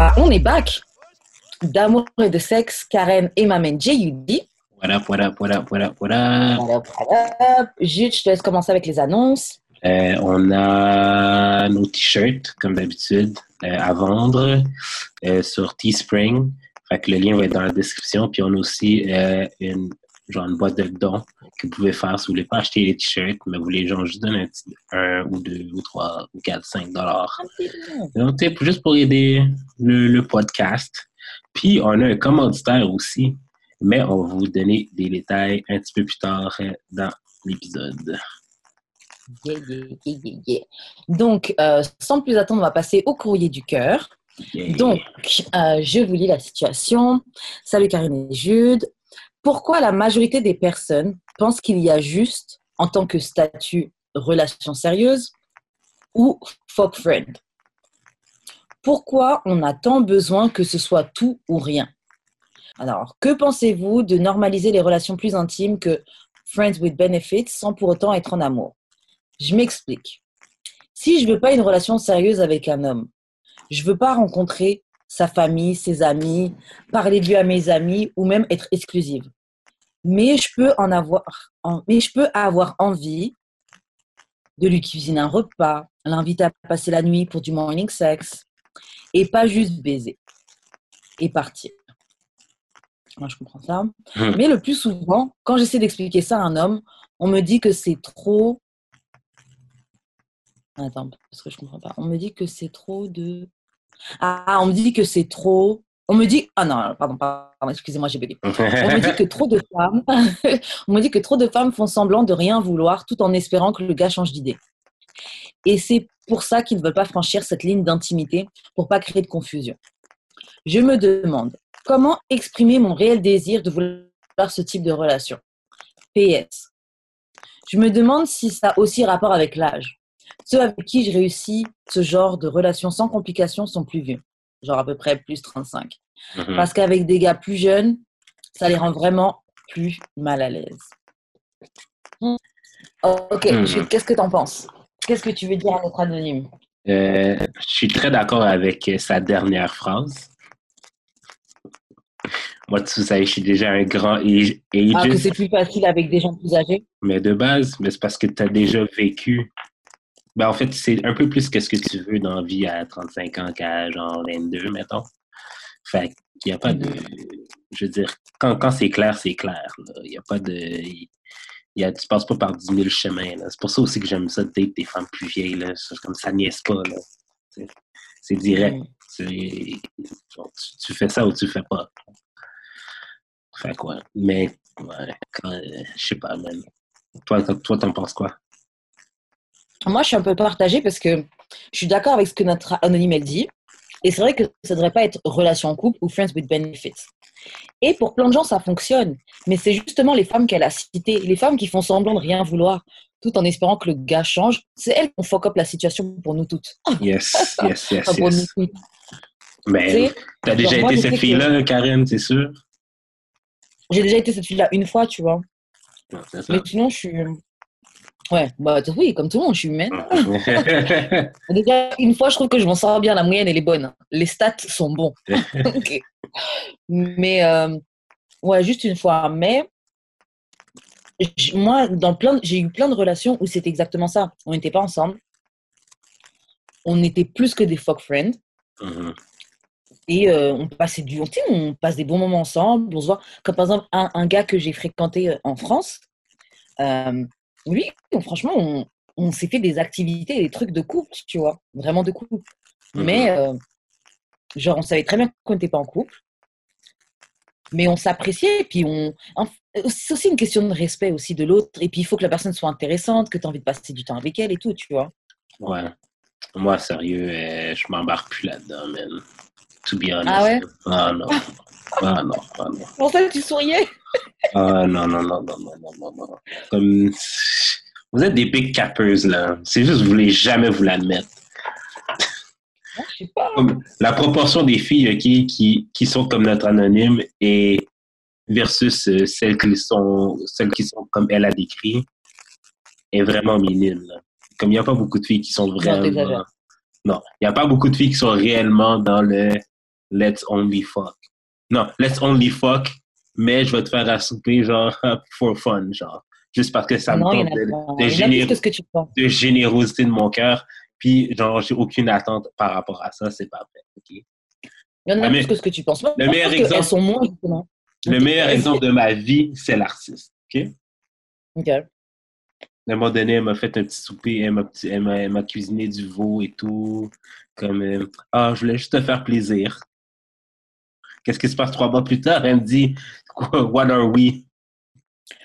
Bah, on est back. D'amour et de sexe, Karen et ma main J.U.D. What up, what up, what up, what up, what up? Voilà, voilà. Jude, je te laisse commencer avec les annonces. Euh, on a nos t-shirts, comme d'habitude, euh, à vendre euh, sur Teespring. Fait que le lien va être dans la description. Puis on a aussi euh, une, genre une boîte de dons que vous pouvez faire si vous voulez pas acheter les t-shirts, mais vous voulez genre juste donner un, petit- un ou deux ou trois ou quatre, cinq dollars. Donc, juste pour aider le, le podcast. Puis, on a un commanditaire aussi, mais on va vous donner des détails un petit peu plus tard dans l'épisode. Yeah, yeah, yeah, yeah, yeah. Donc, euh, sans plus attendre, on va passer au courrier du cœur. Donc, euh, je vous lis la situation. Salut Karine et Jude. Pourquoi la majorité des personnes pensent qu'il y a juste, en tant que statut, relation sérieuse ou fuck friend Pourquoi on a tant besoin que ce soit tout ou rien? Alors, que pensez-vous de normaliser les relations plus intimes que friends with benefits sans pour autant être en amour? Je m'explique. Si je veux pas une relation sérieuse avec un homme, je veux pas rencontrer sa famille, ses amis, parler de lui à mes amis ou même être exclusive. Mais je peux en avoir, en- mais je peux avoir envie de lui cuisiner un repas, l'inviter à passer la nuit pour du morning sex et pas juste baiser et partir. Moi, je comprends ça. Hmm. Mais le plus souvent, quand j'essaie d'expliquer ça à un homme, on me dit que c'est trop. Attends, parce que je comprends pas. On me dit que c'est trop de. Ah, on me dit que c'est trop. On me dit. Ah non, pardon, excusez-moi, j'ai. On me dit que trop de femmes. on me dit que trop de femmes font semblant de rien vouloir tout en espérant que le gars change d'idée. Et c'est pour ça qu'ils ne veulent pas franchir cette ligne d'intimité pour pas créer de confusion. Je me demande comment exprimer mon réel désir de vouloir ce type de relation? PS. Je me demande si ça a aussi rapport avec l'âge. Ceux avec qui je réussis ce genre de relation sans complications sont plus vieux, genre à peu près plus 35. Mhm. Parce qu'avec des gars plus jeunes, ça les rend vraiment plus mal à l'aise. Oh, ok, Hmm. Jude, qu'est-ce que tu en penses? Qu'est-ce que tu veux dire à notre anonyme? Euh, je suis très d'accord avec euh, sa dernière phrase. Moi, tu sais, je suis déjà un grand age, Ah, que c'est plus facile avec des gens plus âgés? Mais de base, mais c'est parce que tu as déjà vécu. Ben, en fait, c'est un peu plus que ce que tu veux dans la vie à 35 ans qu'à genre 22, mettons. Fait qu'il n'y a pas de. Je veux dire, quand, quand c'est clair, c'est clair. Il n'y a pas de. y a, tu passes pas par 10 000 chemins. là. C'est pour ça aussi que j'aime ça date des femmes plus vieilles. Là. C'est comme ça niaise pas. là. C'est- C'est direct. C'est- genre, tu, tu fais ça ou tu fais pas. Fait quoi. Mais, ouais, quand, euh, je sais pas, man. Toi, toi, toi, t'en penses quoi? Moi, je suis un peu partagée parce que je suis d'accord avec ce que notre anonyme elle dit. Et c'est vrai que ça ne devrait pas être relation en couple ou friends with benefits. Et pour plein de gens, ça fonctionne. Mais c'est justement les femmes qu'elle a citées, les femmes qui font semblant de rien vouloir, tout en espérant que le gars change. C'est elles qui fuck up la situation pour nous toutes. Yes, yes, yes, pour yes. nous toutes. Mais t'as déjà moi, été cette que- fille-là, Karen, c'est sûr? J'ai déjà été cette fille-là une fois, tu vois. Non. Mais sinon, je suis. Ouais, bah oui, comme tout le monde, je suis humaine. Déjà, une fois, je trouve que je m'en sors bien. La moyenne, elle est bonne. Les stats sont bons. Mais, euh, ouais, juste une fois. Mais, moi, dans plein, de- j'ai eu plein de relations où c'était exactement ça. On n'était pas ensemble. on était plus que des fuck friends. Mhm. Et euh, on passait du, sais, on passe des bons moments ensemble. On se voit. Comme par exemple, un, un gars que j'ai fréquenté euh, en France, euh, on- franchement, on, on s'est fait des activités, des trucs de couple, tu vois, vraiment de couple. Mhm. Mais, euh, genre, on savait très bien qu'on n'était pas en couple. Mais on s'appréciait. Et puis, on. en- C'est aussi une question de respect aussi de l'autre. Et puis, il faut que la personne soit intéressante, que tu as envie de passer du temps avec elle et tout, tu vois. Ouais. Moi, sérieux, euh, je m'embarque plus là-dedans, man. To be honest. Ah ouais? Ah non. Ah non, ah non. Pour ça, tu souriais? Ah non, non, non, non, non, non, non, non. Comme... Vous êtes des big cappers, là. C'est juste que vous voulez jamais vous l'admettre. Pas. Comme la proportion des filles ok, qui, qui sont comme notre anonyme et versus euh, celles qui sont celles qui sont comme elle a décrit est vraiment minime. là. Comme il n'y a pas beaucoup de filles qui sont vraiment. Non, il n'y a pas beaucoup de filles qui sont réellement dans le let's only fuck. Non, let's only fuck, mais je vais te faire à souper, genre, for fun, genre. Juste parce que ça me non, tente de, de de générosité de mon cœur. Puis, genre, j'ai aucune attente par rapport à ça, c'est pas vrai. ok? Il y en a Ah, plus que ce que tu penses. Moi, le meilleur exemple- sont moins. Le meilleur exemple de ma vie, c'est l'artiste. OK? Ok. À un moment donné, elle m'a fait un petit souper, m'a, elle m'a cuisiné du veau et tout. Comme, euh, ah, je voulais juste te faire plaisir. Qu'est-ce qui se passe trois mois plus tard? Elle me dit, what are we?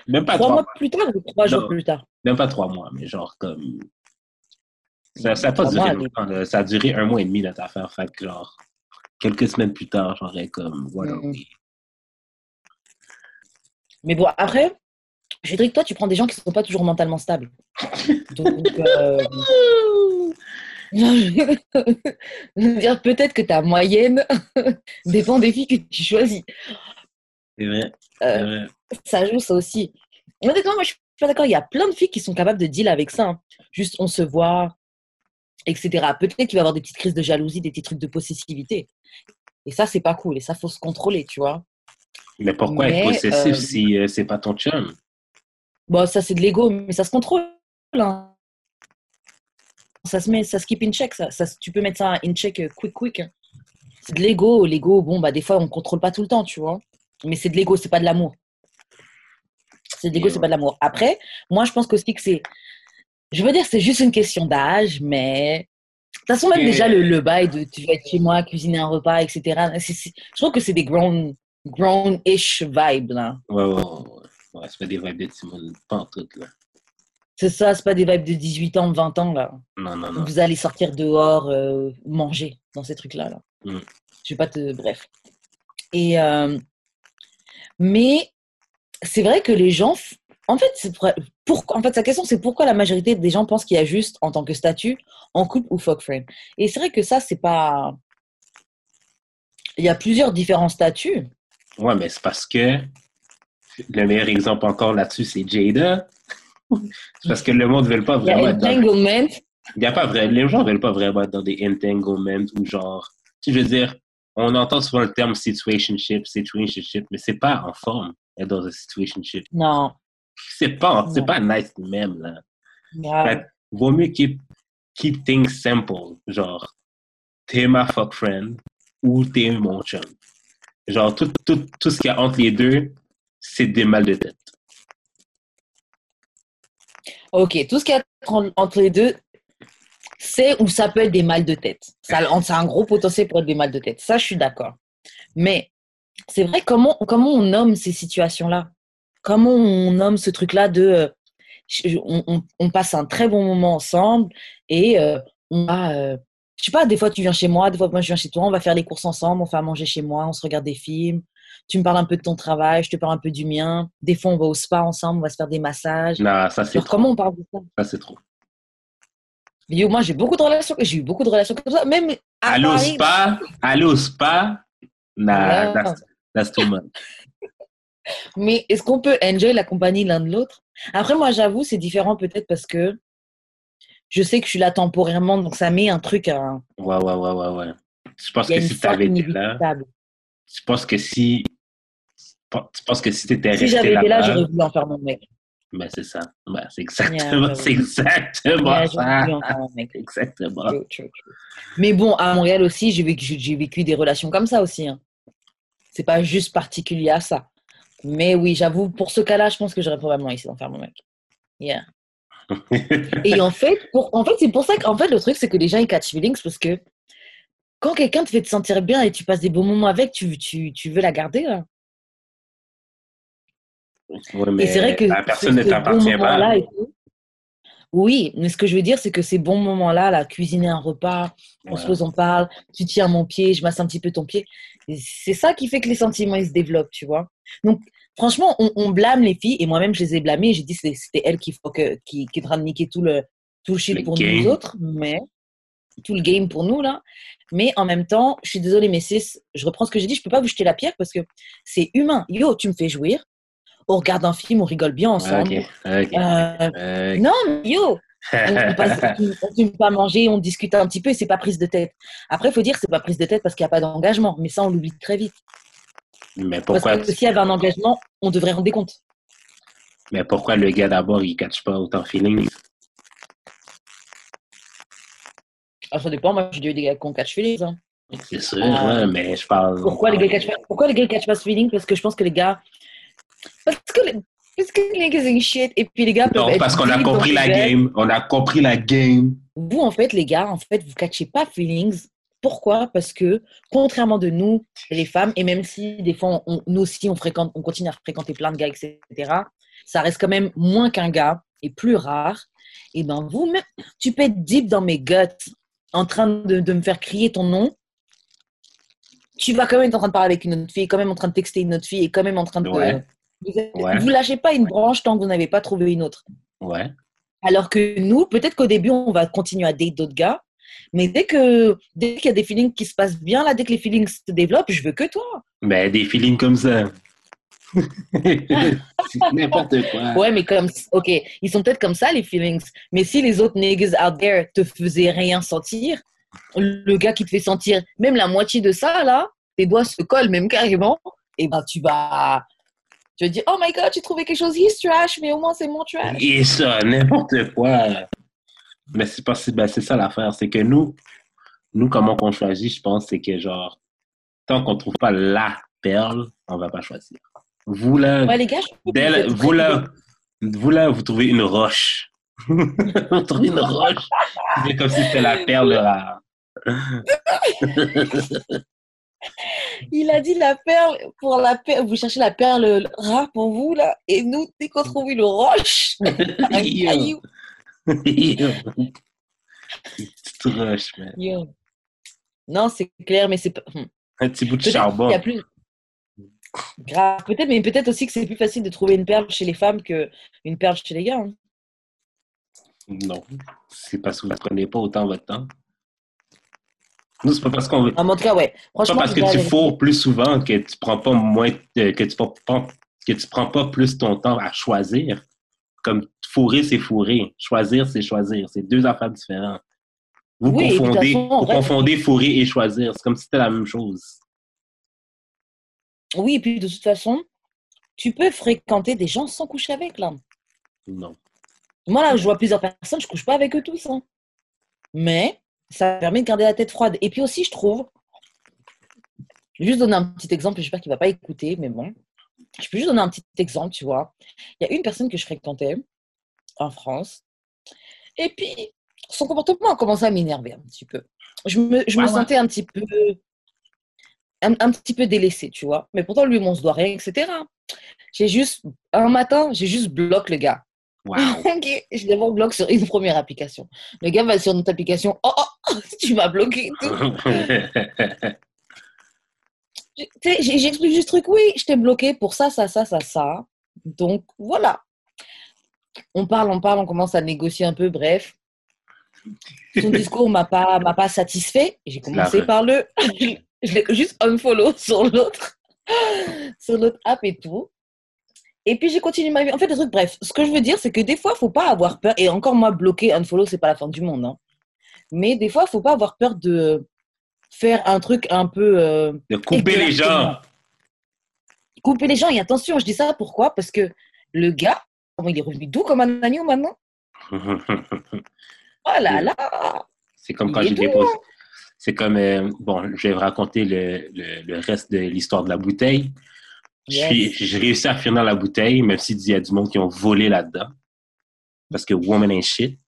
Même pas Trois trois, mois plus tard ou trois jours plus tard? Même pas trois mois, mais genre comme. Ça ça a pas duré mois, longtemps, là. Ça a duré un mois et demi, notre affaire. Fait que, genre, quelques semaines plus tard, j'aurais comme, what are we? Mais bon, après, je dirais que toi, tu prends des gens qui ne sont pas toujours mentalement stables. Donc, euh, je veux dire, peut-être que ta moyenne dépend des filles que tu choisis. C'est vrai, Euh, vrai. ça joue ça aussi. Honnêtement, moi, je suis pas d'accord. Il y a plein de filles qui sont capables de deal avec ça. hein. Juste, on se voit, etc. Peut-être qu'il va y avoir des petites crises de jalousie, des petits trucs de possessivité. Et ça, c'est pas cool. Et ça, faut se contrôler, tu vois. Mais pourquoi être mais, possessif euh, si euh, c'est pas ton chum? Bon, ça, c'est de l'ego, mais ça se contrôle. hein. Ça se met, ça se keep in check. Ça, ça- tu peux mettre ça in check euh, quick, quick. hein. C'est de l'ego. L'ego, bon, bah, des fois, on contrôle pas tout le temps, tu vois. Mais c'est de l'ego, c'est pas de l'amour. C'est de l'ego, c'est pas de l'amour. Après, moi, je pense qu'aussi que c'est. Je veux dire, c'est juste une question d'âge, mais. De toute façon, même déjà, le, le bail de tu vas être chez moi, cuisiner un repas, etc. c'est- c'est- je trouve que c'est des grown, grown-ish vibes, là. Ouais, ouais, ouais. ouais. C'est pas des vibes de Timon, pas en tout, là. C'est ça, c'est pas des vibes de 18 ans, 20 ans, là. Non, non, non. Vous allez sortir dehors, euh, manger dans ces trucs-là. Là. Mm. Je vais pas te. Bref. Et. euh, Mais c'est vrai que les gens. En fait, c'est pour... pour- en fait, sa question, c'est pourquoi la majorité des gens pensent qu'il y a juste, en tant que statut, en couple ou fuck friend. Et c'est vrai que ça, c'est pas. Il y a plusieurs différents statuts. Ouais, mais c'est parce que le meilleur exemple encore là-dessus, c'est Jada. Parce que le monde ne veut pas Il vraiment être dans... entanglement. Il y a pas vrai... Les gens ne veulent pas vraiment être dans des entanglements ou genre... Tu veux dire, on entend souvent le terme situationship, situationship, mais c'est pas en forme être dans un situationship. Non. C'est pas, c'est pas nice même, là. Ah, Fait vaut mieux keep, keep things simple. Genre, t'es ma fuck friend ou t'es mon chum. Genre, tout, tout, tout ce qu'il y a entre les deux, c'est des mal de tête. Ok, tout ce qu'il y a entre- les deux, c'est ou ça peut être des mal de tête. Ça, c'est un gros potentiel pour être des mal de tête. Ça, je suis d'accord. Mais c'est vrai, comment, comment on nomme ces situations-là? Comment on nomme ce truc-là de. euh, on passe un très bon moment ensemble et euh, on va. euh, je sais pas, des fois tu viens chez moi, des fois moi je viens chez toi, on va faire les courses ensemble, on fait à manger chez moi, on se regarde des films. Tu me parles un peu de ton travail, je te parle un peu du mien. Des fois, on va au spa ensemble, on va se faire des massages. Non, ça c'est trop. comment on parle de ça? Ça c'est trop. Yo, moi, j'ai beaucoup de relations, j'ai eu beaucoup de relations comme ça. Même à Aller au spa, aller au spa, nah, that's, that's too much. Mais est-ce qu'on peut enjoy la compagnie l'un de l'autre? Après, moi, j'avoue, c'est différent peut-être parce que je sais que je suis là temporairement, donc ça met un truc. à- Ouais, ouais, ouais, ouais, ouais. Je pense que si t'avais été là, inévitable. Je pense que si, tu penses que si t'étais Si resté j'avais été là, j'aurais voulu en faire mon mec. Ben, c'est ça. Ben, c'est exactement, Yeah, c'est exactement Yeah, ça. Exactement. True, true, true. Mais bon, à Montréal aussi, j'ai vécu, j'ai vécu des relations comme ça aussi. Hein. C'est pas juste particulier à ça. Mais oui, j'avoue, pour ce cas-là, je pense que j'aurais probablement essayé d'en faire mon mec. Yeah. Et en fait, pour, en fait c'est pour ça qu'en fait, le truc, c'est que les gens, ils catch feelings parce que quand quelqu'un te fait te sentir bien et tu passes des bons moments avec, tu, tu, tu veux la garder. Là. Mais Et c'est vrai que la personne ne t'appartient pas. tout- Oui, mais ce que je veux dire, c'est que ces bons moments-là, là, cuisiner un repas, on se pose, on parle, tu tiens mon pied, je masse un petit peu ton pied. C'est ça qui fait que les sentiments ils se développent, tu vois. Donc, franchement, on, on blâme les filles, et moi-même, je les ai blâmées. J'ai dit que c'était- elles qui, faut que, qui, qui est en train de niquer tout le, tout le shit pour game. nous autres, mais tout le game pour nous, là. Mais en même temps, je suis désolée, mais sis, je reprends ce que j'ai dit, je peux pas vous jeter la pierre parce que c'est humain. Yo, tu me fais jouir, on regarde un film, on rigole bien ensemble. Euh, non, mais yo, on, passe, on pas manger, on discute un petit peu et c'est pas prise de tête. Après, il faut dire que c'est pas prise de tête parce qu'il n'y a pas d'engagement, mais ça, on l'oublie très vite. Mais pourquoi, Parce que s'il y avait un engagement, on devrait rendre des comptes. mais pourquoi le gars d'abord, il ne catch pas autant feeling? Ah, ça dépend, moi, j'ai déjà eu des gars qui ont catch feelings. hein. C'est sûr, Ah. ouais, mais je parle. Pourquoi les gars catch pourquoi les gars catch pas ce feeling? Parce que je pense que les gars. Parce que les, parce que les gars, c'est shit. Et puis les gars peuvent Non, être parce qu'on a compris la game. On a compris la game. Vous, en fait, les gars, en fait, vous catchez pas feelings. Pourquoi? Parce que, contrairement de nous, les femmes, et même si des fois, on- nous aussi, on, fréquente, on continue à fréquenter plein de gars, etc., ça reste quand même moins qu'un gars et plus rare. Et ben vous, même, tu peux être deep dans mes guts, en train de, de me faire crier ton nom. Tu vas quand même être en train de parler avec une autre fille, quand même en train de texter une autre fille, et quand même en train de. Ouais. Vous, Ouais. vous lâchez pas une branche tant que vous n'avez pas trouvé une autre. Ouais. Alors que nous, peut-être qu'au début, on va continuer à date d'autres gars, mais dès que dès qu'il y a des feelings qui se passent bien, là, dès que les feelings se développent, je veux que toi. Ben, des feelings comme ça. N'importe quoi. Ouais, mais comme, ok, ils sont peut-être comme ça, les feelings. Mais si les autres niggas out there te faisaient rien sentir, le gars qui te fait sentir même la moitié de ça, là, tes doigts se collent même carrément, et ben tu vas. Tu vas dire, oh my god, j'ai trouvé quelque chose, he's trash, mais au moins c'est mon trash. Et ça, n'importe quoi. Mais c'est pas ben, c'est ça l'affaire, c'est que nous, nous, comment qu'on choisit, je pense, c'est que genre, tant qu'on trouve pas la perle, on va pas choisir. Vous là, Ouais, les gars, vous là, vous là, vous trouvez une roche. vous trouvez une roche. C'est comme si c'était la perle rare. Il a dit la perle pour la perle. Vous cherchez la perle rare pour vous, là. Et nous, dès qu'on trouve une roche, un caillou. Roche, man. Yo. Non, c'est clair, mais c'est pas. hmm. Un petit bout de charbon. plus. Grave. Peut-être, mais peut-être aussi que c'est plus facile de trouver une perle chez les femmes qu'une perle chez les gars. hein. Non. C'est parce que vous ne prenez pas autant votre temps. Nous, c'est pas parce qu'on veut. Ah, en tout cas, ouais. C'est Franchement, pas parce que tu fourres plus souvent que tu prends pas moins euh, que tu prends pas- que tu prends pas plus ton temps à choisir. Comme fourrer, c'est fourrer. Choisir, c'est choisir. C'est deux affaires différentes. Vous Oui, confondez, façon, vous vrai- confondez fourrer et choisir. C'est comme si c'était la même chose. Oui, et puis de toute façon, tu peux fréquenter des gens sans coucher avec, là. Non. Moi, là, je vois plusieurs personnes, je couche pas avec eux tous. hein. Mais ça permet de garder la tête froide. Et puis aussi, je trouve, je vais juste donner un petit exemple, j'espère qu'il va pas écouter, mais bon. Je peux juste donner un petit exemple, tu vois. Il y a une personne que je fréquentais en France. Et puis, son comportement a commencé à m'énerver un petit peu. Je me, je me Ouais, ouais. sentais un petit peu un, un petit peu délaissée, tu vois. Mais pourtant, lui, on se doit rien, etc. J'ai juste, un matin, j'ai juste bloqué le gars. Wow. Ok, je le bloque sur une première application. Le gars va sur notre application. Oh, oh, tu m'as bloqué. J'explique juste truc. Oui, je t'ai bloqué pour ça, ça, ça, ça, ça. Donc, voilà. On parle, on parle, on commence à négocier un peu. Bref. Son discours m'a pas, m'a pas satisfait. J'ai commencé par le. Je l'ai juste unfollow sur l'autre. sur l'autre app et tout. Et puis j'ai continué ma vie. En fait, le truc, bref, ce que je veux dire, c'est que des fois, il faut pas avoir peur. Et encore moi, bloquer, unfollow, c'est pas la fin du monde. hein. Mais des fois, il faut pas avoir peur de faire un truc un peu. euh, De couper les gens. Couper les gens. Et attention, je dis ça pourquoi? Parce que le gars, il est revenu doux comme un agneau maintenant? Oh là là. C'est comme Il quand j'ai doux, déposé. C'est comme, euh, bon, je vais vous raconter le, le, le reste de l'histoire de la bouteille. J'ai réussi à finir la bouteille, même s'il y a du monde qui ont volé là-dedans. Parce que woman ain't shit.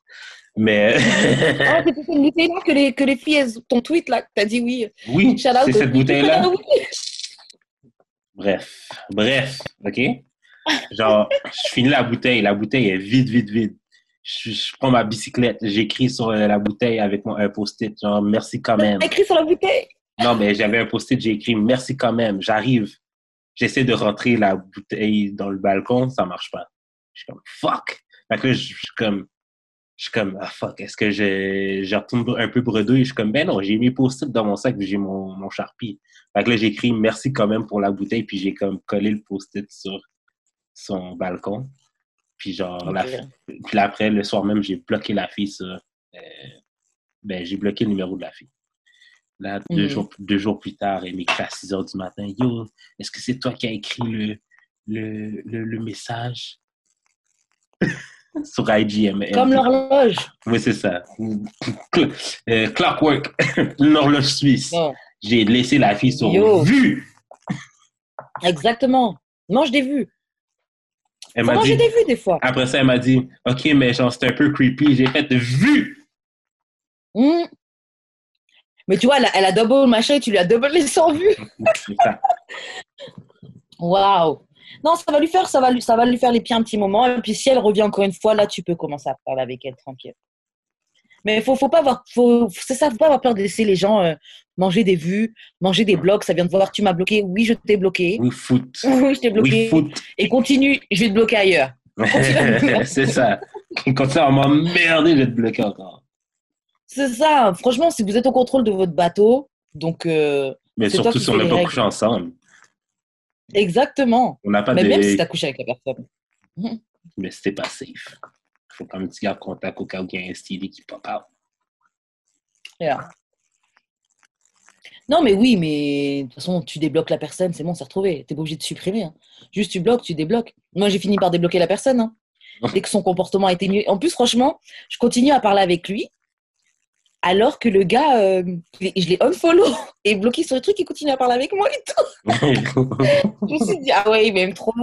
Mais Ah, c'est cette bouteille-là que les, que les filles, elles- ton tweet là, que t'as dit oui. oui, c'est cette bouteille-là. Bref, bref, OK? Genre, je finis la bouteille, la bouteille est vide, vide, vide. Je, je prends ma bicyclette, j'écris sur euh, la bouteille avec mon, un post-it, genre, merci quand même. Écrit sur la bouteille? Non, mais j'avais un post-it, j'ai écrit merci quand même, j'arrive. J'essaie de rentrer la bouteille dans le balcon, ça marche pas. Je suis comme, fuck! Fait que je je suis comme, je suis comme, ah fuck, est-ce que je, je retourne un peu bredouille? Je suis comme, ben non, j'ai mis post-it dans mon sac, puis j'ai mon, mon Sharpie. Fait que là, j'ai écrit merci quand même pour la bouteille, puis j'ai comme collé le post-it sur son balcon. Puis genre, la, puis là, après, le soir même, j'ai bloqué la fille sur, euh, ben, j'ai bloqué le numéro de la fille. Là, deux, Mhm. jours, deux jours plus tard, elle m'écrit à 6 heures du matin. Yo, est-ce que c'est toi qui as écrit le, le, le, le message? Sur IGM? Comme l'horloge. Oui, c'est ça. Euh, clockwork, une horloge suisse. J'ai laissé la fille sur Yo. vue. Exactement. Non, je l'ai vu. Elle m'a dit, j'ai des vues des fois? Après ça, elle m'a dit, OK, mais genre, c'est un peu creepy. J'ai fait vue. Hmm. Mais tu vois, elle a, elle a double machin et tu lui as double les sans vues. C'est ça. Waouh. Non, ça va lui faire, ça va lui, ça va lui faire les pieds un petit moment. Et puis si elle revient encore une fois, là, tu peux commencer à parler avec elle tranquille. Mais faut, faut pas avoir, faut, c'est ça, faut pas avoir peur de laisser les gens euh, manger des vues, manger des blocs. Ça vient de voir, tu m'as bloqué. Oui, je t'ai bloqué. Oui, foot. Oui, je t'ai bloqué. Oui, foot. Et continue, je vais te bloquer ailleurs. c'est ça. Continue à m'emmerder de te bloquer encore. C'est ça. Franchement, si vous êtes au contrôle de votre bateau, donc euh, Mais surtout si on n'a pas couché ensemble. exactement. On n'a pas Mais même si tu as couché avec la personne. Mais c'était pas safe. Faut quand même que tu gardes contact au cas où il y a un STD qui pop out. Yeah. Non, mais oui, mais de toute façon, tu débloques la personne, c'est bon, c'est retrouvé. Tu pas obligé de supprimer. hein. Juste, tu bloques, tu débloques. Moi, j'ai fini par débloquer la personne. hein. Dès que son comportement a été mieux. En plus, franchement, je continue à parler avec lui. Alors que le gars, euh, je l'ai unfollow et bloqué sur le truc, il continue à parler avec moi et tout. Je me suis dit, ah ouais, il m'aime trop.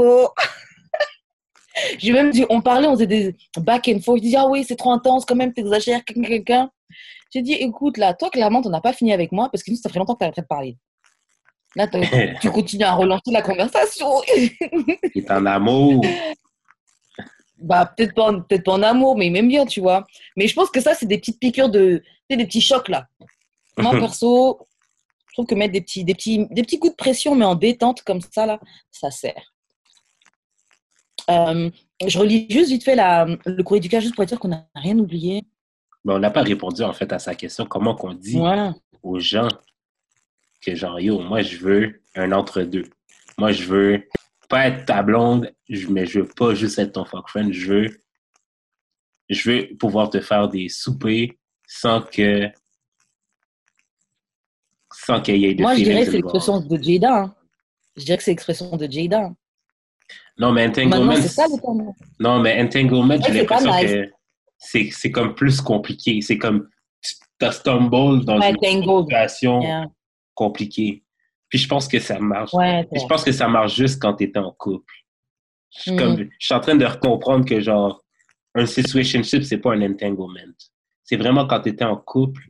J'ai même dit, on parlait, on faisait des back and forth. Je dis, ah oui, c'est trop intense quand même, t'exagères, quelqu'un, quelqu'un. J'ai dit, écoute, là, toi, clairement, t'en as pas fini avec moi parce que nous, ça fait longtemps que t'as arrêté de parler. Là, tu continues à relancer la conversation. Il est en amour. bah, peut-être pas, en- peut-être pas en amour, mais il m'aime bien, tu vois. Mais je pense que ça, c'est des petites piqûres de. Tu sais, des petits chocs, là. Moi, perso, je trouve que mettre des petits, des, petits, des petits coups de pression, mais en détente comme ça, là, ça sert. Euh, je relis juste vite fait la, le courrier du cas, juste pour dire qu'on n'a rien oublié. Mais on n'a pas répondu en fait à sa question. Comment qu'on dit Voilà. aux gens que genre yo, moi je veux un entre-deux. Moi je veux pas être ta blonde, mais je veux pas juste être ton fuck friend. Je veux, je veux pouvoir te faire des soupers sans que sans qu'il y ait de Moi, je dirais que c'est l'expression de Jada. hein. Je dirais que c'est l'expression de Jada. Non, mais entanglement, c'est ça non, mais entanglement, j'ai l'impression que c'est comme plus compliqué. C'est comme tu stumble dans Ouais, une situation Yeah. compliquée. Puis je pense que ça marche. Ouais, Je pense que ça marche juste quand tu es en couple. Je suis, comme, je suis en train de comprendre que, genre, un situationship, c'est pas un entanglement. C'est vraiment quand tu étais en couple,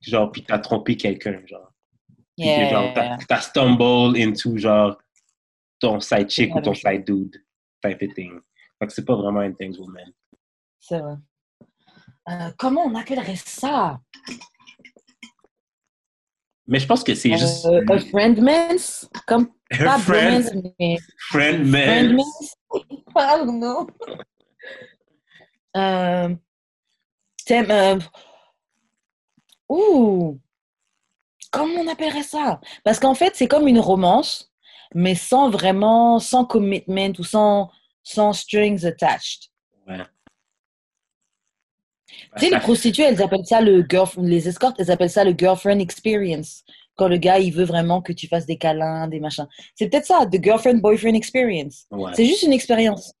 genre, puis tu as trompé quelqu'un, genre. Puis que, genre, yeah. t'as- t'as stumbled into, genre, ton side chick ou ton side dude, type of thing. Que c'est pas vraiment un entanglement. C'est vrai. Euh, comment on appellerait ça? Mais je pense que c'est juste. euh, A friendmans Comme pas friend, bromance, mais friend man. friendmans know. Euh, thème, euh, Ouh Comment on appellerait ça? Parce qu'en fait, c'est comme une romance, mais sans vraiment, sans commitment ou sans, sans strings attached. Ouais. Tu sais, les prostituées, elles appellent ça le girlfriend, les escortes, elles appellent ça le girlfriend experience. Quand le gars, il veut vraiment que tu fasses des câlins, des machins. C'est peut-être ça, the girlfriend-boyfriend experience. Ouais. C'est juste une expérience.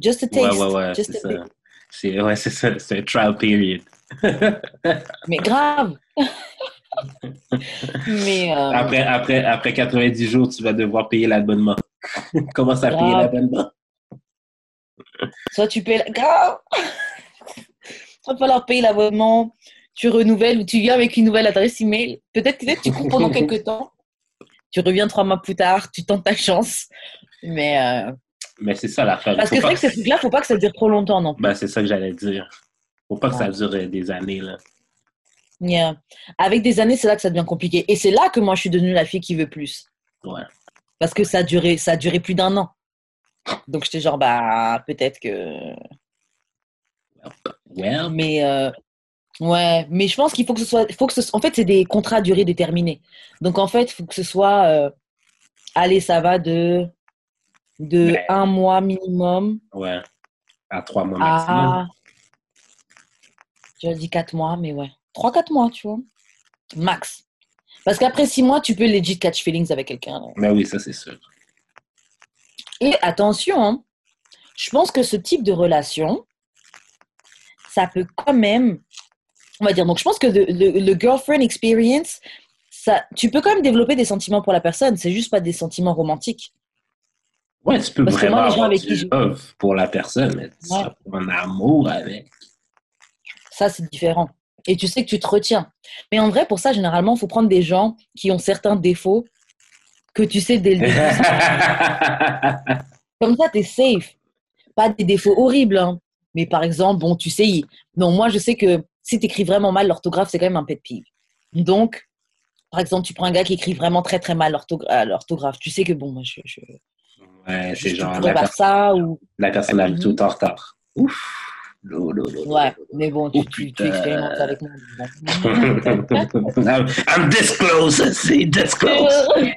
Just a Ouais, taste. ouais, ouais, Just c'est a. C'est ouais, c'est ça, c'est un trial period. Mais grave. Mais euh, Après, après, après 90 jours, tu vas devoir payer l'abonnement. Commence à payer Grave. l'abonnement? soit tu payes grave. Il va falloir payer l'abonnement. Tu renouvelles ou tu viens avec une nouvelle adresse email. Peut-être que tu coupes pendant quelques temps. Tu reviens trois mois plus tard. Tu tentes ta chance. Mais euh, Mais c'est ça l'affaire. parce que c'est vrai que ces trucs-là, faut pas que ça dure trop longtemps non? Plus. Ben, c'est ça que j'allais dire. Faut pas que ça dure des années, là. Yeah. Avec des années, c'est là que ça devient compliqué. Et c'est là que moi, je suis devenue la fille qui veut plus. Ouais. Parce que ça a duré, ça a duré plus d'un an. Donc j'étais genre, bah, peut-être que. Well, Mais euh, ouais, mais je pense qu'il faut que ce soit. Faut que ce... En fait, c'est des contrats à durée déterminée. Donc en fait, il faut que ce soit. euh, Allez, ça va de de un mois minimum ouais. À trois mois maximum. à. Je dis quatre mois, mais ouais. Trois, quatre mois, tu vois. Max. Parce qu'après six mois, tu peux legit catch feelings avec quelqu'un. Mais oui, ça, c'est sûr. Et attention, hein, je pense que ce type de relation, ça peut quand même, on va dire, donc je pense que le, le- le girlfriend experience, ça, tu peux quand même développer des sentiments pour la personne, c'est juste pas des sentiments romantiques. Ouais, tu peux Parce vraiment moi, les gens avoir avec qui je- pour la personne, mais tu Ouais. en amour avec. Ça, c'est différent. Et tu sais que tu te retiens. Mais en vrai, pour ça, généralement, il faut prendre des gens qui ont certains défauts que tu sais dès le début. Comme ça, tu es safe. Pas des défauts horribles. hein. Mais par exemple, bon, tu sais, non, moi, je sais que si tu écris vraiment mal l'orthographe, c'est quand même un pet peeve. Donc, par exemple, tu prends un gars qui écrit vraiment très, très mal euh, l'orthographe. Tu sais que, bon, moi, je, je, ouais, c'est genre la, per- ça ou... la personne a Mhm. tout en retard. Ouf. Ouais, mais bon, tu, Oh, tu, tu putain. expérimentes avec moi. I'm, this close, c'est this close.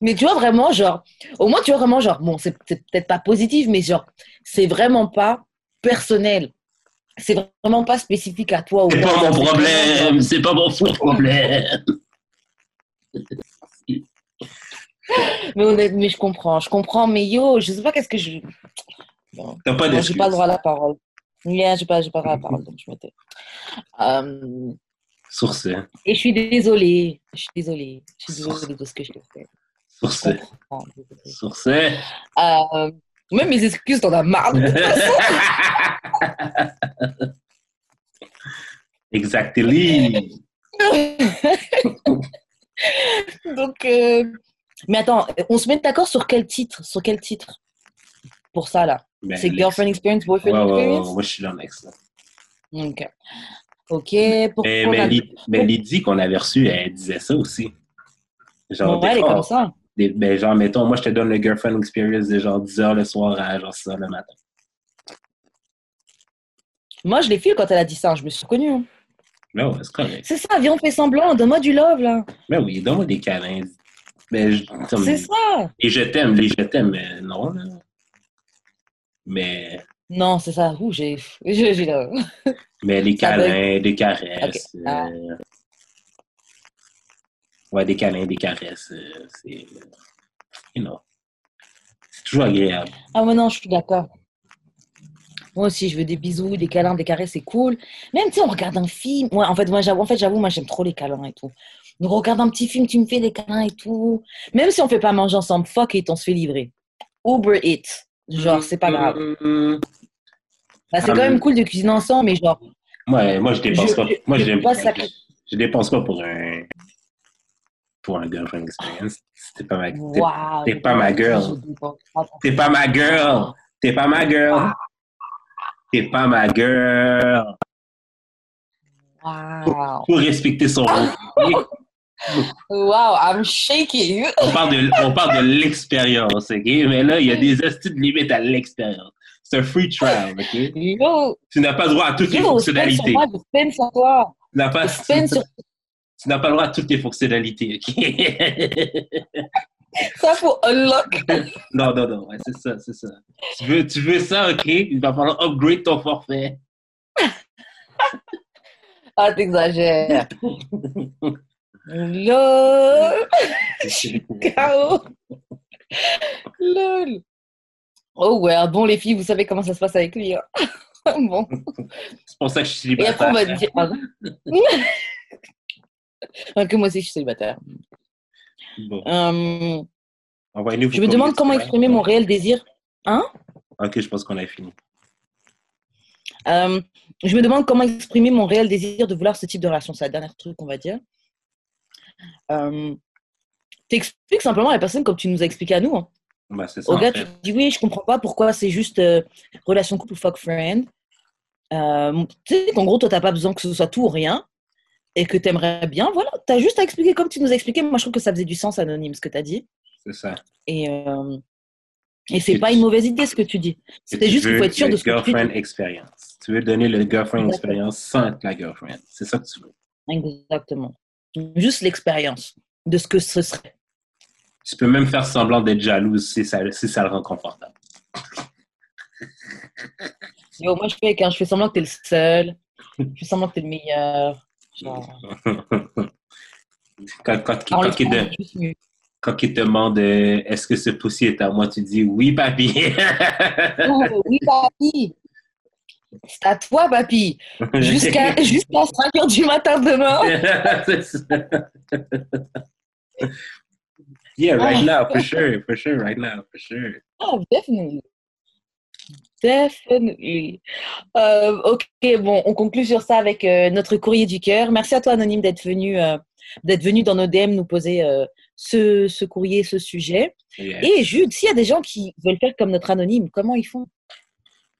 mais tu vois vraiment, genre, au moins, tu vois vraiment, genre, bon, c'est peut-être pas positif, mais genre, c'est vraiment pas personnel. C'est vraiment pas spécifique à toi. C'est pas mon problème, c'est pas mon problème. Mais, honnête- mais je comprends, je comprends, mais yo, je sais pas qu'est-ce que je. Bon, T'as pas j'ai pas le droit à la parole. Yeah, j'ai pas, j'ai pas le droit à la parole, donc je me tais. Euh, Sur ce, et je suis désolée, je suis désolée, je suis désolée de ce que je t'ai fait. sur ce. Euh, même mes excuses, t'en as marre. exactly. donc, euh, mais attends, on se met d'accord sur quel titre, sur quel titre pour ça là? Ben, C'est girlfriend experience, boyfriend Ouais, ouais, ouais, experience? moi je suis dans l'ex. là. Ok. Ok. Pour, Mais, pour mais, la- Lyd- mais Lydie qu'on avait reçue, elle disait ça aussi. Genre, Ouais, elle est comme ça. des- ben, genre, mettons, moi je te donne le girlfriend experience de genre 10 h le soir à genre 6 h le matin. Moi, je l'ai fait quand elle a dit ça. Je me suis reconnue. hein. Mais ouais, c'est correct. C'est ça, viens, on fait semblant. Donne-moi du love, là. Mais oui, donne-moi des câlins. Mais C'est ça. les je t'aime, les je t'aime, mais non, là. Mais, Non, c'est ça. Ouh, j'ai. j'ai- mais les Ça câlins, des caresses. Ah. euh, Ouais, des câlins, des caresses. euh, c'est. You know. C'est toujours agréable. Ah, mais non, je suis d'accord. Moi aussi, je veux des bisous, des câlins, des caresses, c'est cool. Même, tu sais, on regarde un film. Ouais, en fait, moi, j'avoue, en fait, j'avoue, moi, j'aime trop les câlins et tout. On regarde un petit film, tu me fais des câlins et tout. Même si on fait pas manger ensemble, fuck it, on se fait livrer. Uber it. Genre, c'est pas grave. Bah, c'est Ah, quand même cool de cuisiner ensemble, mais genre, Ouais, moi, je dépense Je- pas. Moi, je sacrer- je dépense pas pour un. Pour un girlfriend experience. T'es pas ma, t'es, pas ma girl. Dépense pour t'es pas ma girl. T'es pas ma girl. T'es pas ma girl. Wow. Faut respecter son rôle. Wow, I'm shaking. On parle de, on parle de l'expérience, OK? Mais là, il y a des astuces de limite à l'expérience. C'est un free trial, OK? Yo, Tu n'as pas le droit à toutes les yo, fonctionnalités. moi, je spend sur toi. Tu n'as pas, sur tu n'as pas le droit à toutes les fonctionnalités, OK? ça, faut unlock. Non, non, non, ouais, c'est ça, c'est ça. Tu veux, tu veux ça, OK? Il va falloir upgrade ton forfait. Ah, t'exagères. Lol. KO. Lol. Oh ouais, bon les filles, vous savez comment ça se passe avec lui. hein. bon. C'est pour ça que je suis Et après on va célibataire. dire. Que moi aussi je suis célibataire. Bon, Euh, je me demande comment exprimer mon réel désir. Hein? Ok, je pense qu'on a fini. Euh, je me demande comment exprimer mon réel désir de vouloir ce type de relation. C'est la dernière truc qu'on va dire. Euh, T'expliques simplement à la personne comme tu nous as expliqué à nous. hein. Bah, ça. Au gars, fait. tu dis oui, je comprends pas pourquoi c'est juste euh, relation couple ou fuck friend. Euh, tu sais qu'en gros, toi, t'as pas besoin que ce soit tout ou rien et que t'aimerais bien. Voilà, t'as juste à expliquer comme tu nous as expliqué. Moi, je trouve que ça faisait du sens anonyme ce que t'as dit. C'est ça. Et, euh, et c'est pas une mauvaise idée ce que tu dis. C'était juste qu'il faut être sûr de ce que tu girlfriend dis. experience. Tu veux donner le girlfriend Exactement. experience sans être la girlfriend. C'est ça que tu veux. Exactement. Juste l'expérience de ce que ce serait. Tu peux même faire semblant d'être jalouse si ça, si ça le rend confortable. Yo, moi, je fais, quand je fais semblant que t'es le seul. Je fais semblant que t'es le meilleur. Genre, quand, il te, juste mieux. quand il te demande euh, est-ce que ce poussy est à moi, tu dis oui, papi. Oh, oui, papy. C'est à toi, papy. Jusqu'à jusqu'à 5 heures du matin demain. Yeah, right now, for sure, for sure, right now, for sure. Oh, definitely. Definitely. Euh, ok, bon, on conclut sur ça avec euh, notre courrier du cœur. Merci à toi, Anonyme, d'être venu, euh, d'être venu dans nos DM nous poser ce, ce courrier, ce sujet. Et Jude, s'il y a des gens qui veulent faire comme notre Anonyme, comment ils font?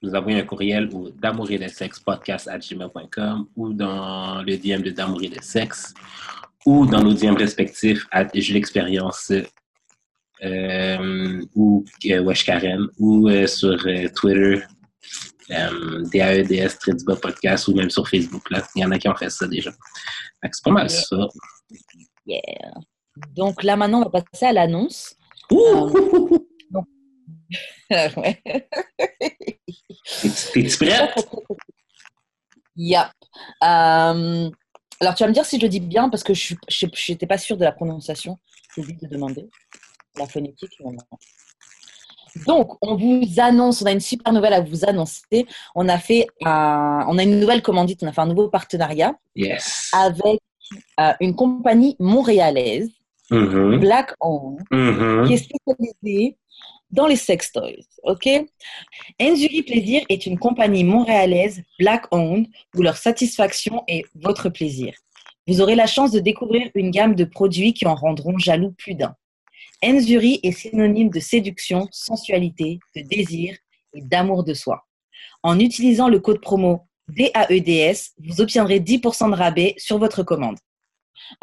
Nous avons un courriel au d'amour et de sexe podcast à gmail.com ou dans le DM de d'amour et de sexe ou dans nos DM respectifs à J'ai l'expérience euh, ou euh, Wesh Karen ou euh, sur euh, Twitter DAEDS Trédiba Podcast ou même sur Facebook. Là. Il y en a qui ont fait ça déjà. C'est pas mal ça. Yeah. Donc là, maintenant, on va passer à l'annonce. T'es- T'es-tu prête? Yep. Euh, alors, tu vas me dire si je le dis bien parce que je n'étais pas sûre de la prononciation. J'ai oublié de demander la phonétique. Donc, on vous annonce, on a une super nouvelle à vous annoncer. On a fait un- on a une nouvelle commandite, on a fait un nouveau partenariat Yes. avec euh, une compagnie montréalaise, Mhm. Black Owned, Mhm. qui est spécialisée dans les sex toys. OK? Enzuri Plaisir est une compagnie montréalaise black owned où leur satisfaction est votre plaisir. Vous aurez la chance de découvrir une gamme de produits qui en rendront jaloux plus d'un. Enzuri est synonyme de séduction, sensualité, de désir et d'amour de soi. En utilisant le code promo DAEDS, vous obtiendrez 10% de rabais sur votre commande.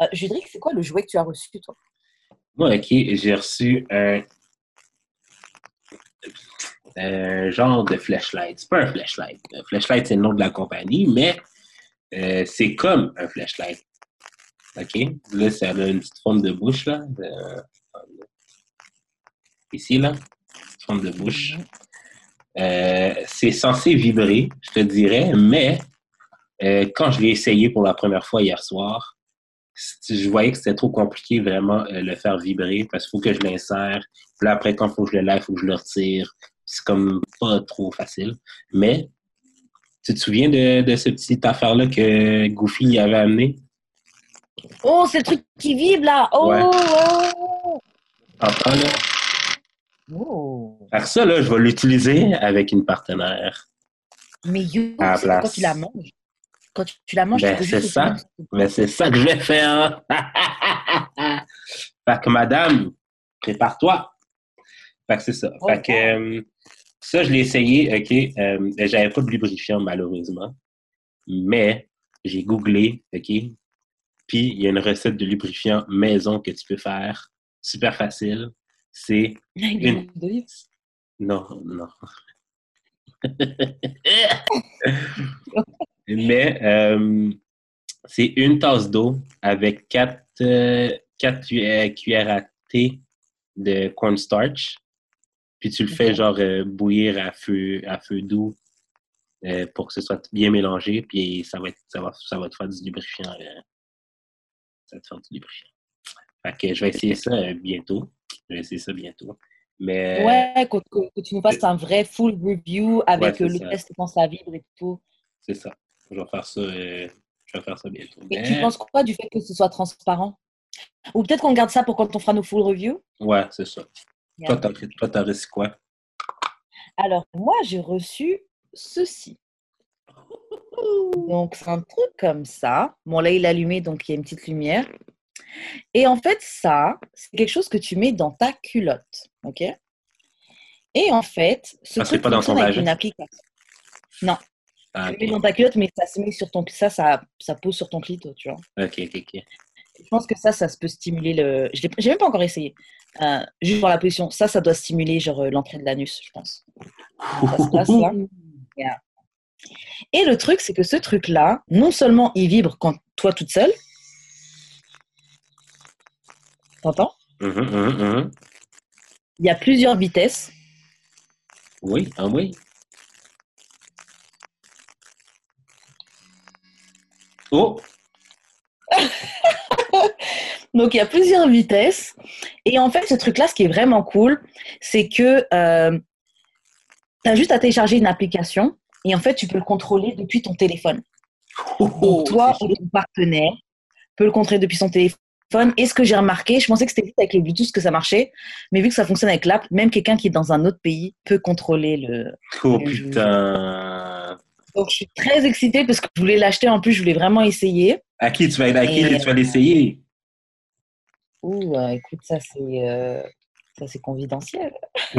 Euh, c'est quoi le jouet que tu as reçu, toi? Moi, OK, j'ai reçu un, un genre de flashlight. C'est pas un flashlight. Un flashlight, c'est le nom de la compagnie, mais euh, c'est comme un flashlight. OK? Là, ça a une petite forme de bouche, là. Ici, là. Petite forme de bouche. Euh, c'est censé vibrer, je te dirais, mais euh, quand je l'ai essayé pour la première fois hier soir, je voyais que c'était trop compliqué vraiment euh, le faire vibrer parce qu'il faut que je l'insère. Puis là, après, quand il faut que je le lève, il faut que je le retire. C'est comme pas trop facile. Mais tu te souviens de, de cette petite affaire-là que Goofy avait amené? Oh, c'est le truc qui vibre là Oh, Ouais. oh. Entends, là? Oh. Que ça, là, je vais l'utiliser avec une partenaire. Mais you, c'est place. tu la manges. Quand tu, tu la manges, Ben, peux c'est ça. Mais c'est ça que je vais faire. fait que madame, prépare-toi. Fait que c'est ça. Oh, Fait que euh, ça, je l'ai essayé, OK. Euh, J'avais pas de lubrifiant, malheureusement. Mais j'ai googlé, OK. Puis il y a une recette de lubrifiant maison que tu peux faire. Super facile. C'est. Une- Non, non. Mais euh, c'est une tasse d'eau avec quatre, euh, quatre cu- euh, cuillères à thé de cornstarch. Puis tu le fais genre euh, bouillir à feu, à feu doux pour que ce soit bien mélangé. Puis ça va, être, ça va, ça va te faire du lubrifiant. ça va te faire du lubrifiant. Fait que je vais essayer ça bientôt. Je vais essayer ça bientôt. Mais Ouais, que, que- que tu nous fasses un vrai full review avec Ouais, le ça. test quand ça vibre et tout. c'est ça. Je vais faire ça, euh, je vais faire ça bientôt. Et Mais- tu penses quoi du fait que ce soit transparent? Ou peut-être qu'on garde ça pour quand on fera nos full reviews? Ouais, c'est ça. Yeah. Toi, toi, t'as reçu quoi? Alors, moi, j'ai reçu ceci. Donc, c'est un truc comme ça. Bon, là, il est allumé, donc il y a une petite lumière. Et en fait, ça, c'est quelque chose que tu mets dans ta culotte. OK? Et en fait, ce Ah, c'est truc pas dans ton avec une application. Non, Ah, tu ok, le mets dans ta culotte, mais ça se met sur ton... Ça, ça, ça pose sur ton clito, tu vois. ok, ok. ok. Je pense que ça, ça peut stimuler le... Je l'ai j'ai même pas encore essayé. Euh, juste pour la position. Ça, ça doit stimuler, genre, euh, l'entrée de l'anus, je pense. Ça se passe là. Yeah. Et le truc, c'est que ce truc-là, non seulement il vibre quand toi toute seule, t'entends? Mhm, mhm, mhm. Il y a plusieurs vitesses. Oui, ah oui. Oh! Donc, il y a plusieurs vitesses. Et en fait, ce truc-là, ce qui est vraiment cool, c'est que tu as juste à télécharger une application et en fait, tu peux le contrôler depuis ton téléphone. Donc, toi ou ton partenaire peut le contrôler depuis son téléphone. Et ce que j'ai remarqué, je pensais que c'était avec le Bluetooth que ça marchait, mais vu que ça fonctionne avec l'app, même quelqu'un qui est dans un autre pays peut contrôler le. Oh putain! Donc, je suis très excitée parce que je voulais l'acheter. En plus, je voulais vraiment essayer. À qui tu vas, à qui Et- tu vas l'essayer? Ouh, euh, écoute, ça c'est euh, ça c'est confidentiel.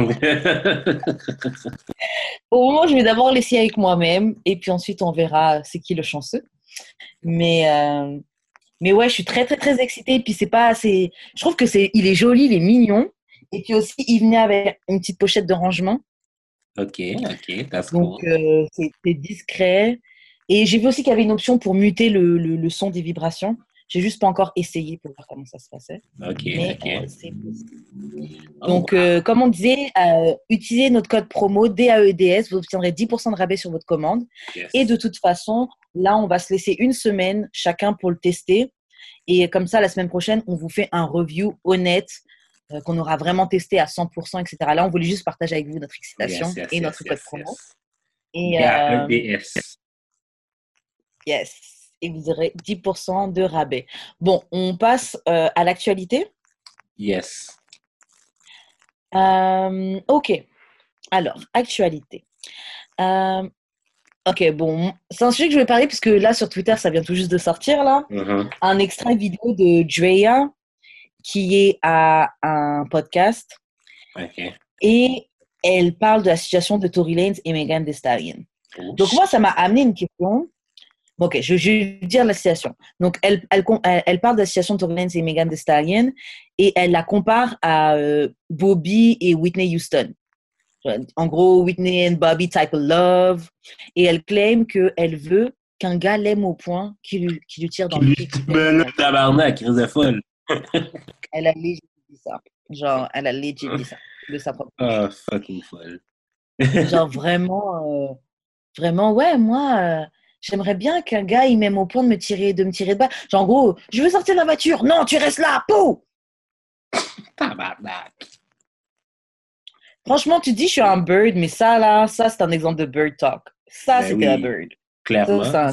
Au moment, je vais d'abord l'essayer avec moi-même et puis ensuite on verra c'est qui le chanceux. Mais euh, mais ouais, je suis très très très excitée. Et puis c'est pas assez. Je trouve que c'est il est joli, il est mignon. Et puis aussi, il venait avec une petite pochette de rangement. Ok, ok, that's cool. Donc, euh, c'est c'est discret. Et j'ai vu aussi qu'il y avait une option pour muter le, le, le son des vibrations. J'ai juste pas encore essayé pour voir comment ça se passait. Ok, Mais ok. euh. Oh, Donc, euh, comme on disait, euh, utilisez notre code promo DAEDS, vous obtiendrez 10% de rabais sur votre commande. yes. Et de toute façon, là, on va se laisser une semaine chacun pour le tester. Et comme ça, la semaine prochaine, on vous fait un review honnête euh, qu'on aura vraiment testé à 100%, etc. Là, on voulait juste partager avec vous notre excitation Yes, yes, et notre code yes, promo. yes. Et, euh, yes. Et vous aurez 10% de rabais. Bon, on passe euh, à l'actualité. Yes. Euh, ok. Alors, actualité. Ok, bon, c'est un sujet que je vais parler parce que là, sur Twitter, ça vient tout juste de sortir, là. Mhm. Un extrait vidéo de Drea qui est à un podcast et elle parle de la situation de Tory Lanez et Megan Thee Stallion. Oh, Donc, moi, ça m'a amené une question. Ok, je, je vais dire la situation. Donc, elle, elle, elle, elle parle de la situation de Tory Lanez et Megan Thee Stallion et elle la compare à euh, Bobby et Whitney Houston. En gros, Whitney and Bobby type of love. Et elle claim qu'elle veut qu'un gars l'aime au point qu'il lui, qu'il lui tire dans le pied. ben là, tabarnak, de folle. Elle a legit dit ça. Genre, elle a legit dit ça. De sa propre. Ah, fucking folle. Genre, vraiment, euh, vraiment, ouais, moi, euh, j'aimerais bien qu'un gars, il m'aime au point de me tirer, de me tirer de bas. Genre, en gros, je veux sortir de la voiture. Non, tu restes là, pou! Franchement, tu dis, je suis un bird, mais ça, là, ça, c'est un exemple de bird talk. Ça, Ben c'était oui. un bird. Clairement. Ça,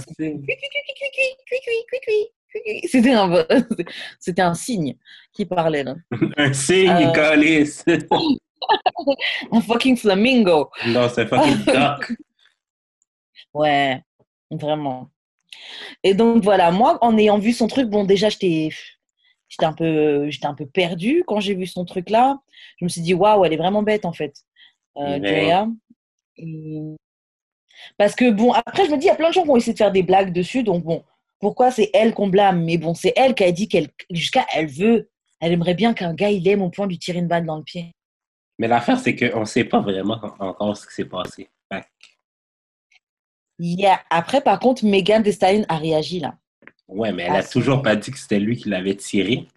c'était- un, c'était un signe qui parlait, là. Un signe, Euh. calice. Un fucking flamingo. non, c'est fucking duck. Ouais, vraiment. Et donc voilà, moi, en ayant vu son truc, bon, déjà, j'étais, j'étais un peu, j'étais un peu perdue quand j'ai vu son truc là. Je me suis dit, waouh, elle est vraiment bête en fait, euh. Et- Parce que bon, après, je me dis, il y a plein de gens qui vont essayer de faire des blagues dessus, donc bon, pourquoi c'est elle qu'on blâme? Mais bon, c'est elle qui a dit qu'elle, jusqu'à, elle veut, elle aimerait bien qu'un gars, il aime au point de lui tirer une balle dans le pied. Mais l'affaire, c'est qu'on ne sait pas vraiment encore ce qui s'est passé. Yeah. Après, par contre, Megan Thee Stallion a réagi là. Ouais, mais elle Ah, a c'est- toujours pas dit que c'était lui qui l'avait tiré.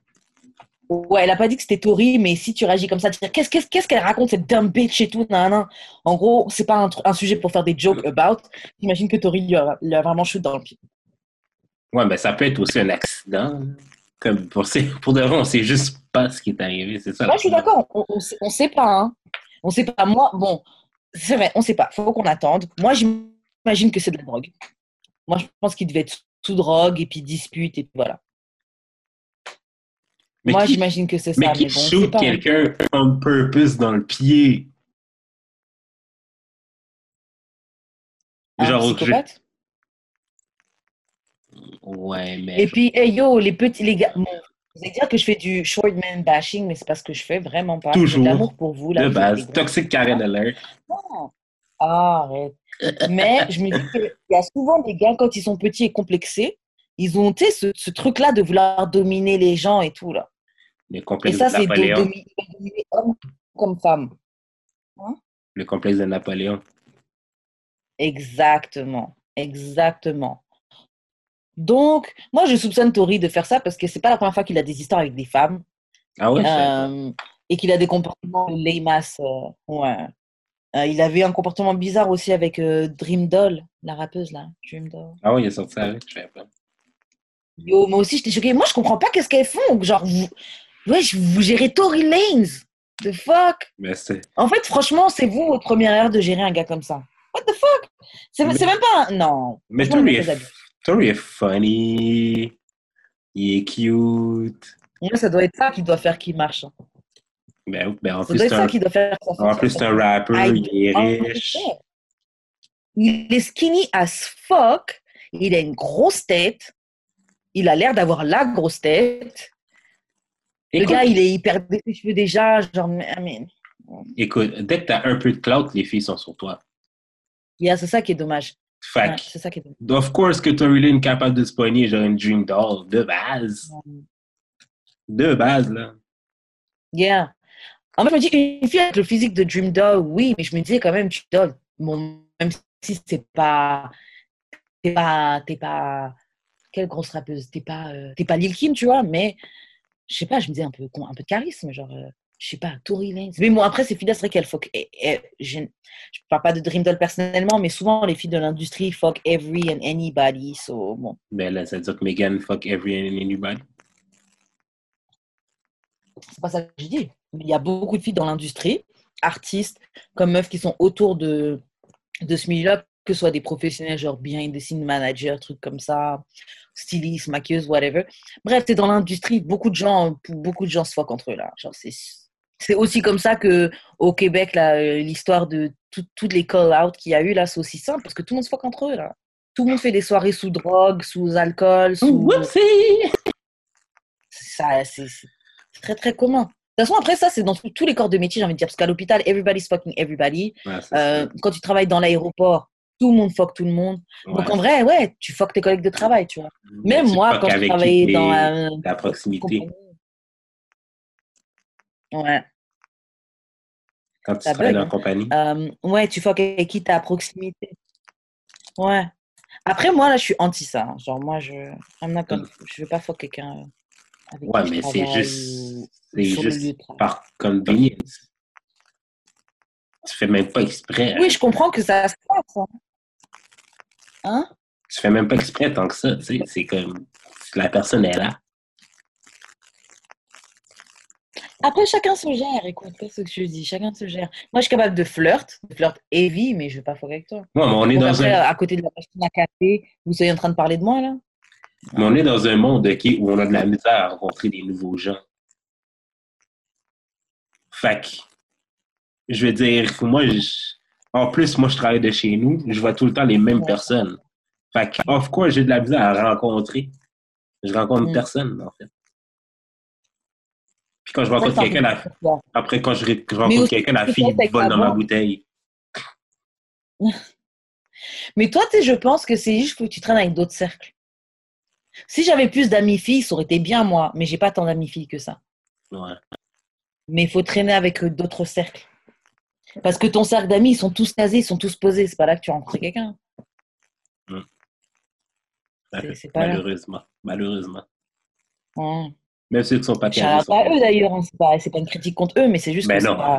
Ouais, elle a pas dit que c'était Tori, mais si tu réagis comme ça, tu dis qu'est-ce qu'elle raconte cette dumb bitch et tout, nan, nan. En gros, c'est pas un, sujet pour faire des jokes about. J'imagine que Tori lui a, lui a vraiment shoot dans le pied. Ouais, mais ça peut être aussi un accident. Comme pour, pour de vrai, on sait juste pas ce qui est arrivé, c'est ça. Moi, je suis d'accord. On, on, sait- on sait pas. Hein. On sait pas. Moi, bon, c'est vrai, on sait pas. Faut qu'on attende. Moi, j'imagine que c'est de la drogue. Moi, je pense qu'il devait être sous drogue et puis dispute et puis voilà. Mais Moi, j'imagine que c'est ça. mais Mais qui bon, on sait shoot hein. quelqu'un on purpose dans le pied? Un Genre, psychopathe? Ouais, mais. Et puis, hey, yo, les petits, les gars. Bon, vous allez dire que je fais du short man bashing, mais c'est pas ce que je fais, vraiment pas. J'ai Toujours. de l'amour pour vous. Là, de base, Toxic Karen Alert. Non. Ah, arrête. Mais je me dis qu'il y a souvent des gars, quand ils sont petits et complexés, ils ont tu sais, ce, ce truc-là de vouloir dominer les gens et tout. là. Le Et complexe ça, de c'est de Napoléon. dominer, dominer homme comme femme. Le complexe de Napoléon. Exactement. Exactement. Donc, moi, je soupçonne Tori de faire ça parce que c'est pas la première fois qu'il a des histoires avec des femmes Ah ouais? euh, et qu'il a des comportements lame-ass. euh, ouais. Euh, il avait un comportement bizarre aussi avec euh, Dream Doll, la rappeuse là. Dream Doll. Ah ouais, il est sorti avec, je savais pas. Yo, moi aussi, j'étais choquée. Moi, je comprends pas qu'est-ce qu'elles font. Genre, vous, ouais, vous gérez Tory Lanez. The fuck? Mais c'est. En fait, franchement, c'est vous votre première erreur de gérer un gars comme ça. What the fuck? C'est même pas un... Non. Mais Tori est, Tori est funny. Il est cute. Ça doit être ça qui doit faire qu'il marche. hein. Ben, ben en Ça plus, doit c'est être ça un, qui doit faire que ça en plus, c'est un rapper, Ah, il est riche. Il est skinny as fuck. Il a une grosse tête. Il a l'air d'avoir la grosse tête. Le gars, il est hyper ses cheveux déjà. Genre, mais- écoute, dès que t'as un peu de clout, les filles sont sur toi. Yeah, c'est ça qui est dommage. Fait Ouais, c'est ça qui est dommage. of course que Tory Lane est capable de se pogner genre une Dream Doll, de base. De base, là. Yeah. En fait, je me dis, une fille avec le physique de Dream Doll, oui, mais je me disais quand même, Dream Doll, bon, même si c'est pas. T'es pas. T'es pas. Quelle grosse rappeuse T'es pas, euh, t'es pas Lil Kim, tu vois, mais je sais pas, je me disais un peu, un peu de charisme, genre, euh, je sais pas, Tory Lanez. Mais bon, après, c'est vrai qu'elles fuck. et- et je, je parle pas de Dream Doll personnellement, mais souvent, les filles de l'industrie fuck every and anybody, so bon. Ben là, ça veut dire que Megan fuck every and anybody. c'est pas ça que je dis. Il y a beaucoup de filles dans l'industrie, artistes, comme meufs qui sont autour de, de ce milieu-là, que ce soit des professionnels, genre behind the scene manager, trucs comme ça, stylistes, maquilleuses, whatever. Bref, t'es dans l'industrie, beaucoup de gens, beaucoup de gens se fuck entre eux là. Genre, c'est, c'est aussi comme ça que au Québec, là, euh, l'histoire de tout- toutes les call-out qu'il y a eu là, c'est aussi simple parce que tout le monde se fuck entre eux là. Tout le monde fait des soirées sous drogue, sous alcool, sous. Whoopsie! ça, c'est très très commun. De toute façon, après ça, c'est dans tous les corps de métier, j'ai envie de dire, parce qu'à l'hôpital, everybody's fucking everybody. Ouais, Euh, quand tu travailles dans l'aéroport, tout le monde fuck tout le monde. Donc en vrai, ouais, tu fuck tes collègues de travail, tu vois. Mais Même tu moi, quand je travaillais dans la la proximité. Ouais. Quand tu Ça travailles bug, dans la compagnie. Euh, ouais, tu fuck avec qui t'es à proximité? Ouais. Après, moi, là, je suis anti ça. hein. Genre, moi, je not gonna- je veux pas fuck quelqu'un euh, avec Ouais, qui mais c'est juste, ou- c'est juste par convenience. Tu fais même pas exprès. Oui, je comprends que ça se passe. hein. Hein? Tu fais même pas exprès tant que ça. tu sais. C'est comme la personne est là. Après, chacun se gère. Écoute, c'est ce que je dis. Chacun se gère. Moi, je suis capable de flirt, de flirt heavy, mais je vais pas fuck avec toi. Ouais, mais on est dans après, un, à côté de la machine à café, vous soyez en train de parler de moi, là? mais on est dans un monde où on a de la misère à rencontrer des nouveaux gens. Que, je veux dire, moi, je- en plus, moi, je travaille de chez nous, je vois tout le temps les mêmes Ouais. personnes. Que, of course, j'ai de la misère à rencontrer. Je rencontre Mm. personne, en fait. Puis quand je rencontre quelqu'un, la- après, quand je, rencontre quelqu'un, la fille vole dans ma bouteille. Mais toi, tu sais, je pense que c'est juste que tu traînes avec d'autres cercles. Si j'avais plus d'amis filles, ça aurait été bien, moi. Mais j'ai pas tant d'amis filles que ça. Ouais. Mais il faut traîner avec d'autres cercles. Parce que ton cercle d'amis, ils sont tous casés, ils sont tous posés. C'est pas là que tu as rencontré quelqu'un. Là. Malheureusement. Malheureusement. Même ceux qui sont pas à pas- eux d'ailleurs, hein. c'est pas, une critique contre eux, mais c'est juste Mais que c'est pas,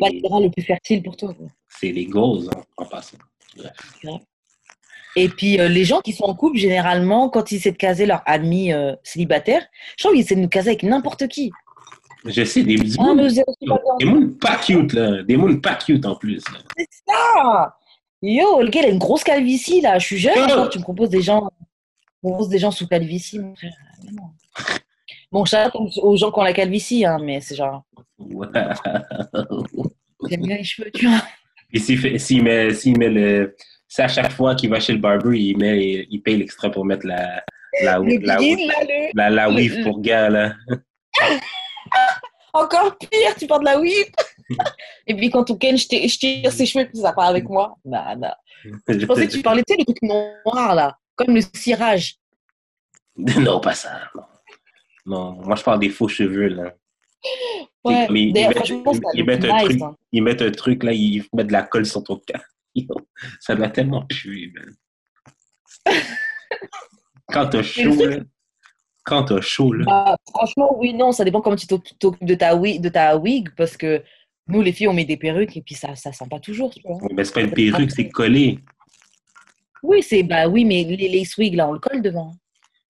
pas le terrain le plus fertile pour toi. c'est les goals en, en passant. Bref. Et puis, euh, les gens qui sont en couple, généralement, quand ils essaient de caser leur ami euh, célibataire, je trouve qu'ils essaient de nous caser avec n'importe qui. Je sais, des, des, Ah, mounes- des mounes pas cute, là. Des mounes pas cute en plus. C'est ça Yo, le gars, il a une grosse calvitie, là. Je suis jeune, tu me proposes des gens, proposes des gens sous calvitie, mon frère. Non. Bon, chat aux gens qui ont la calvitie, hein, mais c'est genre, Ouais. j'aime bien les cheveux, tu vois. Et s'il met, s'il met le. C'est à chaque fois qu'il va chez le barber, il, met, il paye l'extra pour mettre la, la, Le la, le- weave le- pour gars, là. Encore pire, tu portes de la whip. Et puis quand on ken, je tire je tire ses cheveux, puis ça part avec moi. Bah, bah. Je pensais que tu parlais, tu sais, le truc noir, là, comme le cirage. Non, pas ça. Non. Non, moi je parle des faux cheveux, là. Ouais, comme ils- mettent- ils mettent nice, truc. hein. Ils mettent un truc, là, ils mettent de la colle sur ton cas. Ça doit tellement puer, man. Quand t'as chaud, là. Quand t'as chaud, là. Bah, franchement, oui, non, ça dépend comment tu t'oc- t'occupes de ta, wig, de ta wig, parce que nous, les filles, on met des perruques et puis ça ça sent pas toujours, tu vois. Mais c'est pas une perruque, c'est collé. Oui, c'est, bah oui, mais les lace wigs, là, on le colle devant.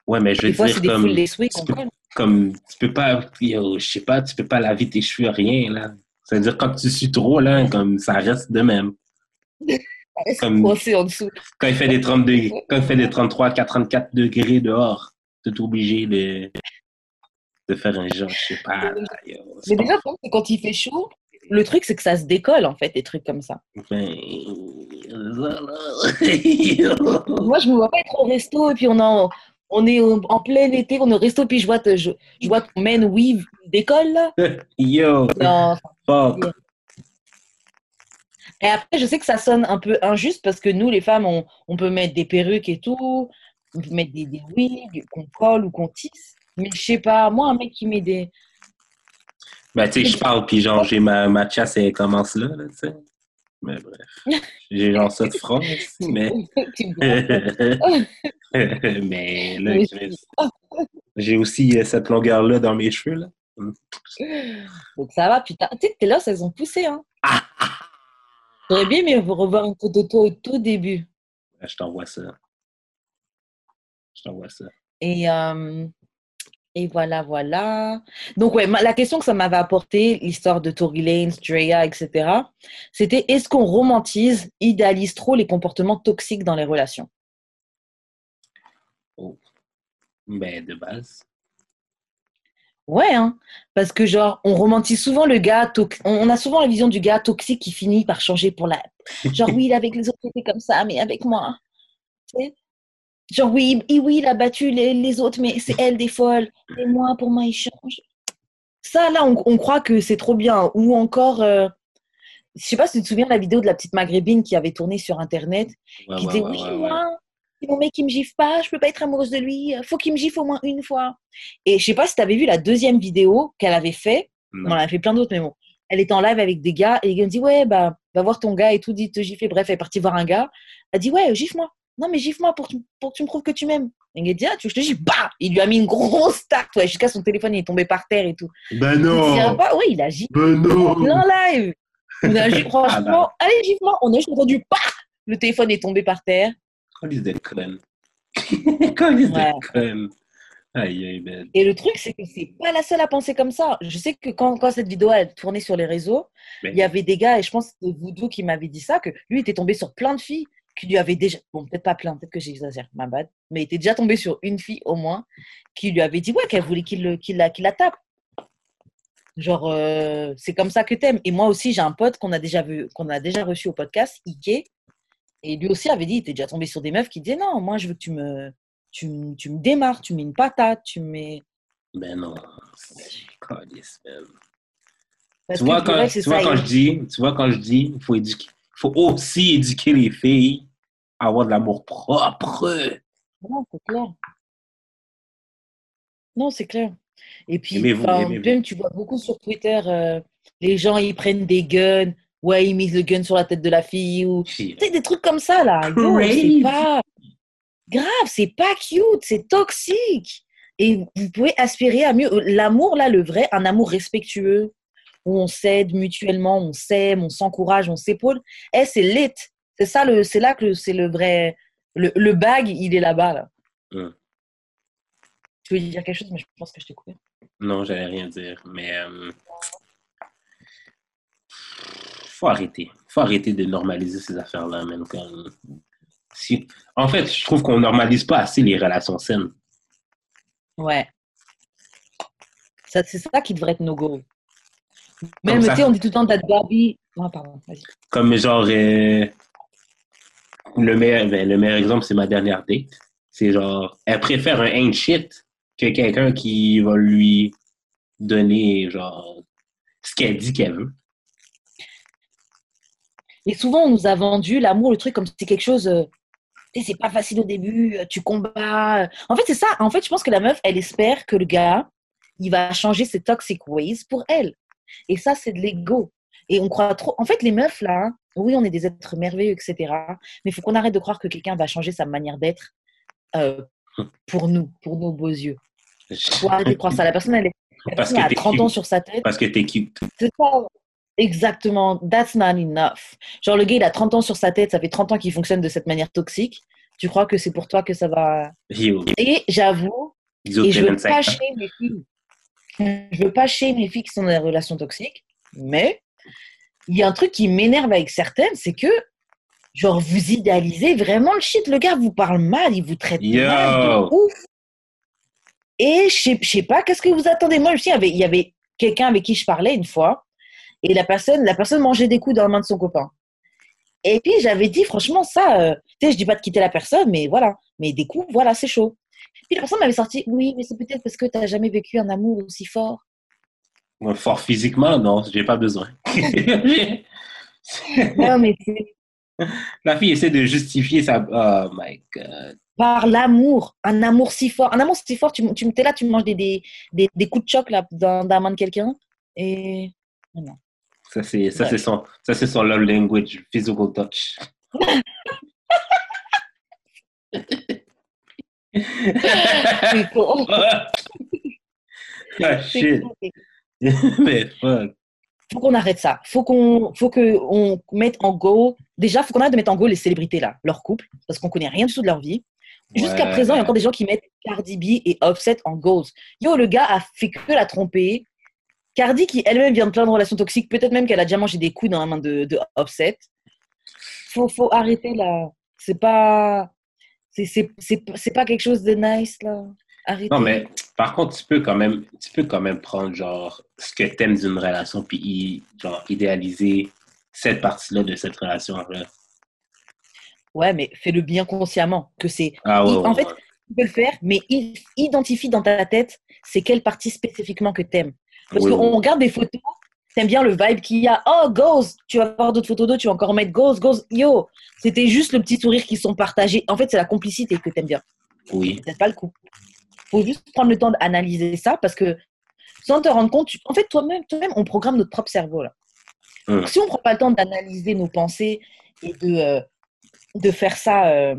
Ouais, mais je veux Des fois, dire, c'est des comme, full lace wigs tu qu'on peux- colle. Comme, tu peux pas, yo, je sais pas, tu peux pas laver tes cheveux, rien, là. C'est-à-dire, quand tu suis trop, là, comme, ça reste de même. Comme- en dessous? Quand il fait des 32, quand il fait des 33, 34 degrés dehors, tu es obligé de, de faire un genre, je sais pas, là, yo, c'est Mais déjà, quand il fait chaud, le truc, c'est que ça se décolle, en fait, des trucs comme ça. Ben, Moi, je me vois pas être au resto et puis on, en- on est en plein été, on est au resto, puis je vois, te- je, je vois ton man weave décolle, là. Yo, Non, fuck. Et après, je sais que ça sonne un peu injuste parce que nous, les femmes, on, on peut mettre des perruques et tout, on peut mettre des, des wigs qu'on colle ou qu'on tisse. Mais je sais pas, moi, un mec qui met des. Ben, tu sais, je parle, puis genre, j'ai ma, ma chasse, elle commence là, là, tu sais. Mais bref. J'ai genre ça de front, aussi, mais. Mais là, j'ai aussi euh, cette longueur-là dans mes cheveux, là. Donc ça va, putain. Tu sais, tes losses, elles ont poussé, hein. J'aurais bien aimé revoir une photo de toi au tout début. Je t'envoie ça. Je t'envoie ça. Et, euh, et voilà, voilà. Donc, ouais, la question que ça m'avait apporté, l'histoire de Tory Lanez, Drea, etc., c'était est-ce qu'on romantise, idéalise trop les comportements toxiques dans les relations? Ben, de base. Ouais, hein, parce que genre, on romantise souvent le gars, on a souvent la vision du gars toxique qui finit par changer pour la... Genre, oui, avec les autres, c'était comme ça, mais avec moi. tu sais? Genre, oui, il- oui, il a battu les, les autres, mais c'est elle des folles. Et moi, pour moi, il change. Ça, là, on, on croit que c'est trop bien. Ou encore, euh, je sais pas si tu te souviens de la vidéo de la petite maghrébine qui avait tourné sur Internet, Ouais, qui ouais, disait ouais, oui moi si mon mec il me gifle pas je peux pas être amoureuse de lui faut qu'il me gifle au moins une fois et je sais pas si tu avais vu la deuxième vidéo qu'elle avait fait Non. on en a fait plein d'autres mais bon elle était en live avec des gars et les gars me dit ouais bah va voir ton gars et tout dit te gifler bref elle est partie voir un gars elle dit ouais gifle-moi non mais gifle-moi pour, que tu- pour que tu me prouves que tu m'aimes et dit ah tu veux que je te gifle? Bah il lui a mis une grosse tarte ouais, jusqu'à son téléphone il est tombé par terre et tout Ben il non! pas ouais il a giflé Ben non! en live on a giflé franchement allez gifle-moi on a juste entendu bah le téléphone est tombé par terre Calice de conne. Calice Ouais. de conne. Aïe, aïe, ben. Et le truc, c'est que c'est pas la seule à penser comme ça. Je sais que quand, quand cette vidéo a tourné sur les réseaux, Ben, il y avait des gars, et je pense que c'était Voodoo qui m'avait dit ça, que lui était tombé sur plein de filles qui lui avaient déjà, bon, peut-être pas plein, peut-être que j'exagère, ma bad, mais il était déjà tombé sur une fille au moins qui lui avait dit, ouais, qu'elle voulait qu'il qu'il la, qu'il la tape. Genre, euh, c'est comme ça que t'aimes. Et moi aussi, j'ai un pote qu'on a déjà vu, qu'on a déjà reçu au podcast, Ike, et lui aussi avait dit, il était déjà tombé sur des meufs qui disaient, non, moi, je veux que tu me, tu, me- tu me démarres, tu mets une patate, tu mets. ben non. Calice, man. Tu vois, quand, tu vois quand je dis, tu vois, quand je dis, il faut éduquer, faut aussi éduquer les filles avoir de l'amour propre. Non, c'est clair. Non, c'est clair. Et puis, Aimez-vous, enfin, aimez-vous. même, tu vois beaucoup sur Twitter, euh, les gens, ils prennent des guns. Ouais, ils misent le gun sur la tête de la fille. Ou... Tu sais, des trucs comme ça, là. Yo, c'est pas... Grave, c'est pas cute, c'est toxique. Et vous pouvez aspirer à mieux. L'amour, là, le vrai, un amour respectueux, où on s'aide mutuellement, on s'aime, on s'encourage, on s'épaule. Eh, c'est lit. C'est ça, le, c'est là que c'est le vrai, Le, le bag, il est là-bas, là. Hum. Tu veux dire quelque chose, mais je pense que je t'ai coupé. Non, j'allais rien dire, mais euh, faut arrêter. Faut arrêter de normaliser ces affaires-là, même si. En fait, je trouve qu'on normalise pas assez les relations saines. Ouais. Ça, c'est ça qui devrait être no go. Même, tu sais, on dit tout le temps that Barbie. Ah, pardon, vas-y. Comme genre euh, le meilleur, ben, le meilleur exemple, c'est ma dernière date. C'est genre, elle préfère un ain't shit que quelqu'un qui va lui donner genre ce qu'elle dit qu'elle veut. Et souvent, on nous a vendu l'amour, le truc, comme si c'était quelque chose. euh, c'est pas facile au début, euh, tu combats. En fait, c'est ça. En fait, je pense que la meuf, elle espère que le gars, il va changer ses toxic ways pour elle. Et ça, c'est de l'ego. Et on croit trop. En fait, les meufs, là, hein, oui, on est des êtres merveilleux, etc. Mais il faut qu'on arrête de croire que quelqu'un va changer sa manière d'être euh, pour nous, pour nos beaux yeux. faut arrêter de croire ça. La personne, elle, est, la Parce personne que a t'es 30 cute. ans sur sa tête. Parce que t'es cute. C'est ça. Exactement. That's not enough. Genre, le gars, il a 30 ans sur sa tête, ça fait 30 ans qu'il fonctionne de cette manière toxique. Tu crois que c'est pour toi que ça va. Yo, Et j'avoue, et je veux 25 pas chez mes filles. Je veux pas chez mes filles qui sont dans des relations toxiques, mais il y a un truc qui m'énerve avec certaines, c'est que, genre, vous idéalisez vraiment le shit. Le gars vous parle mal, il vous traite Yo. mal de ouf. Et je sais- pas, qu'est-ce que vous attendez? Moi, sais, il y avait, il y avait quelqu'un avec qui je parlais une fois, et la personne, la personne mangeait des coups dans la main de son copain. Et puis, j'avais dit, franchement, ça, euh, tu sais, je dis pas de quitter la personne, mais voilà. Mais des coups, voilà, c'est chaud. Puis la personne m'avait sorti, oui, mais c'est peut-être parce que tu n'as jamais vécu un amour aussi fort. Fort physiquement, non, j'ai pas besoin. Non, mais La fille essaie de justifier sa. Oh my god. par l'amour, un amour si fort. Un amour si fort, tu, tu es là, tu manges des, des, des, des coups de choc là, dans, dans la main de quelqu'un. Et Ça, c'est ça, Ouais. c'est son, ça, c'est son love language, physical touch. ah, shit. Mais fuck. faut qu'on arrête ça. Faut qu'on, faut que on mette en go. Déjà, faut qu'on arrête de mettre en go les célébrités là, leur couple, parce qu'on connaît rien du tout de leur vie. Jusqu'à présent, il y a encore des gens qui mettent Cardi B et Offset en goals. Yo, le gars a fait que la tromper. Cardi, qui elle-même vient de plein de relations toxiques, peut-être même qu'elle a déjà mangé des coups dans la main de, de Offset. Faut, faut arrêter là. C'est pas, c'est, c'est, c'est, c'est pas quelque chose de nice là. Arrêtez. Non, mais par contre, tu peux quand même, tu peux quand même prendre genre ce que t'aimes d'une relation puis genre idéaliser cette partie-là de cette relation-là. Ouais, mais fais-le bien consciemment. Que c'est Ah ouais, en fait, ouais. tu peux le faire, mais identifie dans ta tête c'est quelle partie spécifiquement que t'aimes. Parce Oui, qu'on oui. regarde des photos, t'aimes bien le vibe qu'il y a. Oh, Ghost, tu vas voir d'autres photos d'eux, tu vas encore mettre Ghost, Ghost. Yo, c'était juste le petit sourire qui sont partagés. En fait, c'est la complicité que t'aimes bien. oui. C'est pas le coup. Faut juste prendre le temps d'analyser ça parce que sans te rendre compte, tu- en fait, toi-même, toi-même, on programme notre propre cerveau là. Si on prend pas le temps d'analyser nos pensées et de, euh, de faire ça, euh,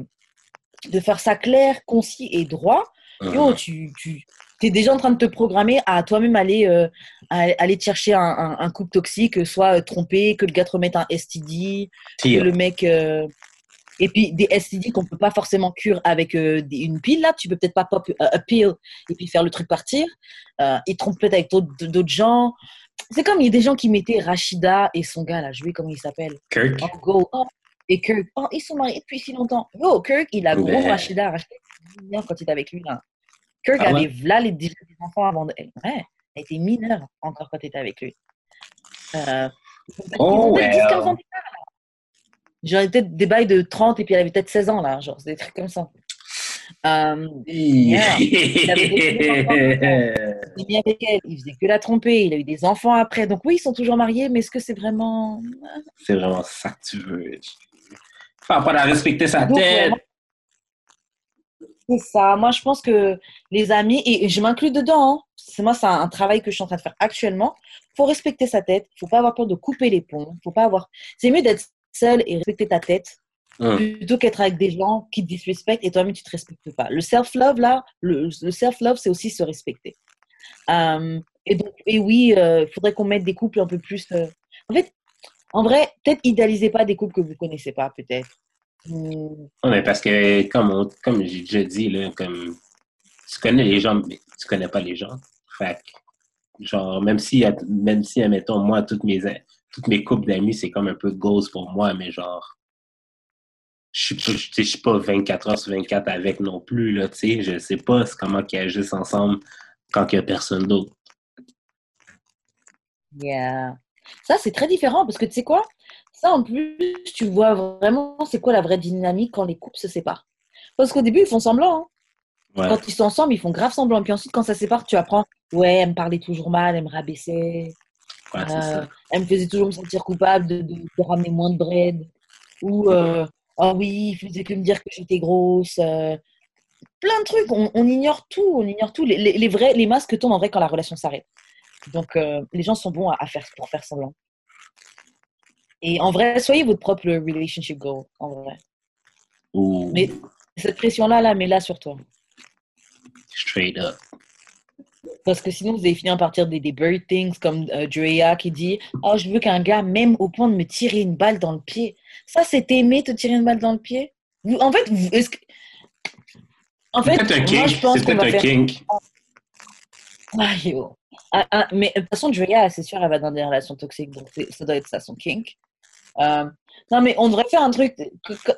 de faire ça clair, concis et droit, Yo, tu, tu es déjà en train de te programmer à toi-même aller, euh, à- aller te chercher un, un, un couple toxique, soit trompé, que le gars te remette un STD, que le mec. Et puis des STD qu'on peut pas forcément curer avec euh, des- une pile là, tu peux peut-être pas pop euh, a pill et puis faire le truc partir. Euh, ils trompent peut-être avec d'autres gens. C'est comme il y a des gens qui mettaient Rachida et son gars là, je vais comment il s'appelle. Kirk. En go. Oh, et Kirk, oh, ils sont mariés depuis si longtemps. Yo, Kirk, il a gros. Rachida. Rachida, mineur quand il était avec lui. Là. Kirk Ah avait ouais? là les, déjà des enfants avant de. Ouais, elle était mineure encore quand il était avec lui. Euh, Oh, well. 10, 15 ans d'écart, là. Genre, peut-être des bails de 30 et puis elle avait peut-être 16 ans, là. Genre, des trucs comme ça. Euh, Yeah. Il avait il avec elle, il faisait que la tromper, il a eu des enfants après. Donc, oui, ils sont toujours mariés, mais est-ce que c'est vraiment. C'est vraiment ça que tu veux. Faut pas la respecter sa Donc, tête. C'est ça. Moi, je pense que les amis, et je m'inclus dedans, hein. c'est moi, c'est un, un travail que je suis en train de faire actuellement. faut respecter sa tête. faut pas avoir peur de couper les ponts. faut pas avoir. C'est mieux d'être seul et respecter ta tête Hum. plutôt qu'être avec des gens qui te disrespectent et toi-même tu te respectes pas. Le self-love, là, le, le self-love, c'est aussi se respecter. Euh, et donc, et oui, il faudrait qu'on mette des couples un peu plus. euh, En fait, en vrai, peut-être idéalisez pas des couples que vous connaissez pas, peut-être. Hmm, Ouais, mais parce que, comme, on- comme déjà dit, là, comme, tu connais les gens, mais tu connais pas les gens. Fait genre, même si, même si, admettons, moi, toutes mes, toutes mes couples d'amis, c'est comme un peu ghost pour moi, mais genre, je je suis pas 24 heures sur 24 avec non plus, là, tu sais, je sais pas comment ils agissent ensemble quand il y a personne d'autre. Yeah. Ça, c'est très différent parce que tu sais quoi? Ça, en plus, tu vois vraiment c'est quoi la vraie dynamique quand les couples se séparent. Parce qu'au début, ils font semblant. hein. Ouais. Quand ils sont ensemble, ils font grave semblant. Puis ensuite, quand ça se sépare, tu apprends, ouais, elle me parlait toujours mal, elle me rabaissait, Ouais, euh, elle me faisait toujours me sentir coupable de, de- de ramener moins de bread. Ou, euh, oh oui, il faisait que me dire que j'étais grosse. euh. Plein de trucs. On, on ignore tout. On ignore tout. Les, les, les vrais, les masques tombent en vrai quand la relation s'arrête. Donc, les gens sont bons à, à faire pour faire semblant. Et en vrai, soyez votre propre relationship goal. En vrai. Mais cette pression-là, là, mets-la sur toi. straight up. Parce que sinon, vous allez finir par dire des, des bird things comme euh, Drea qui dit Oh, je veux qu'un gars m'aime au point de me tirer une balle dans le pied. Ça, c'est aimer te tirer une balle dans le pied? Vous- En fait, vous- est-ce que- en fait un moi, kink. je pense C'est qu'on va un faire. kink. Ah, yo. Ah, ah, mais de toute façon, Drea, c'est sûr, elle va dans des relations toxiques, donc ça doit être ça, son kink. Euh, non, mais on devrait faire un truc,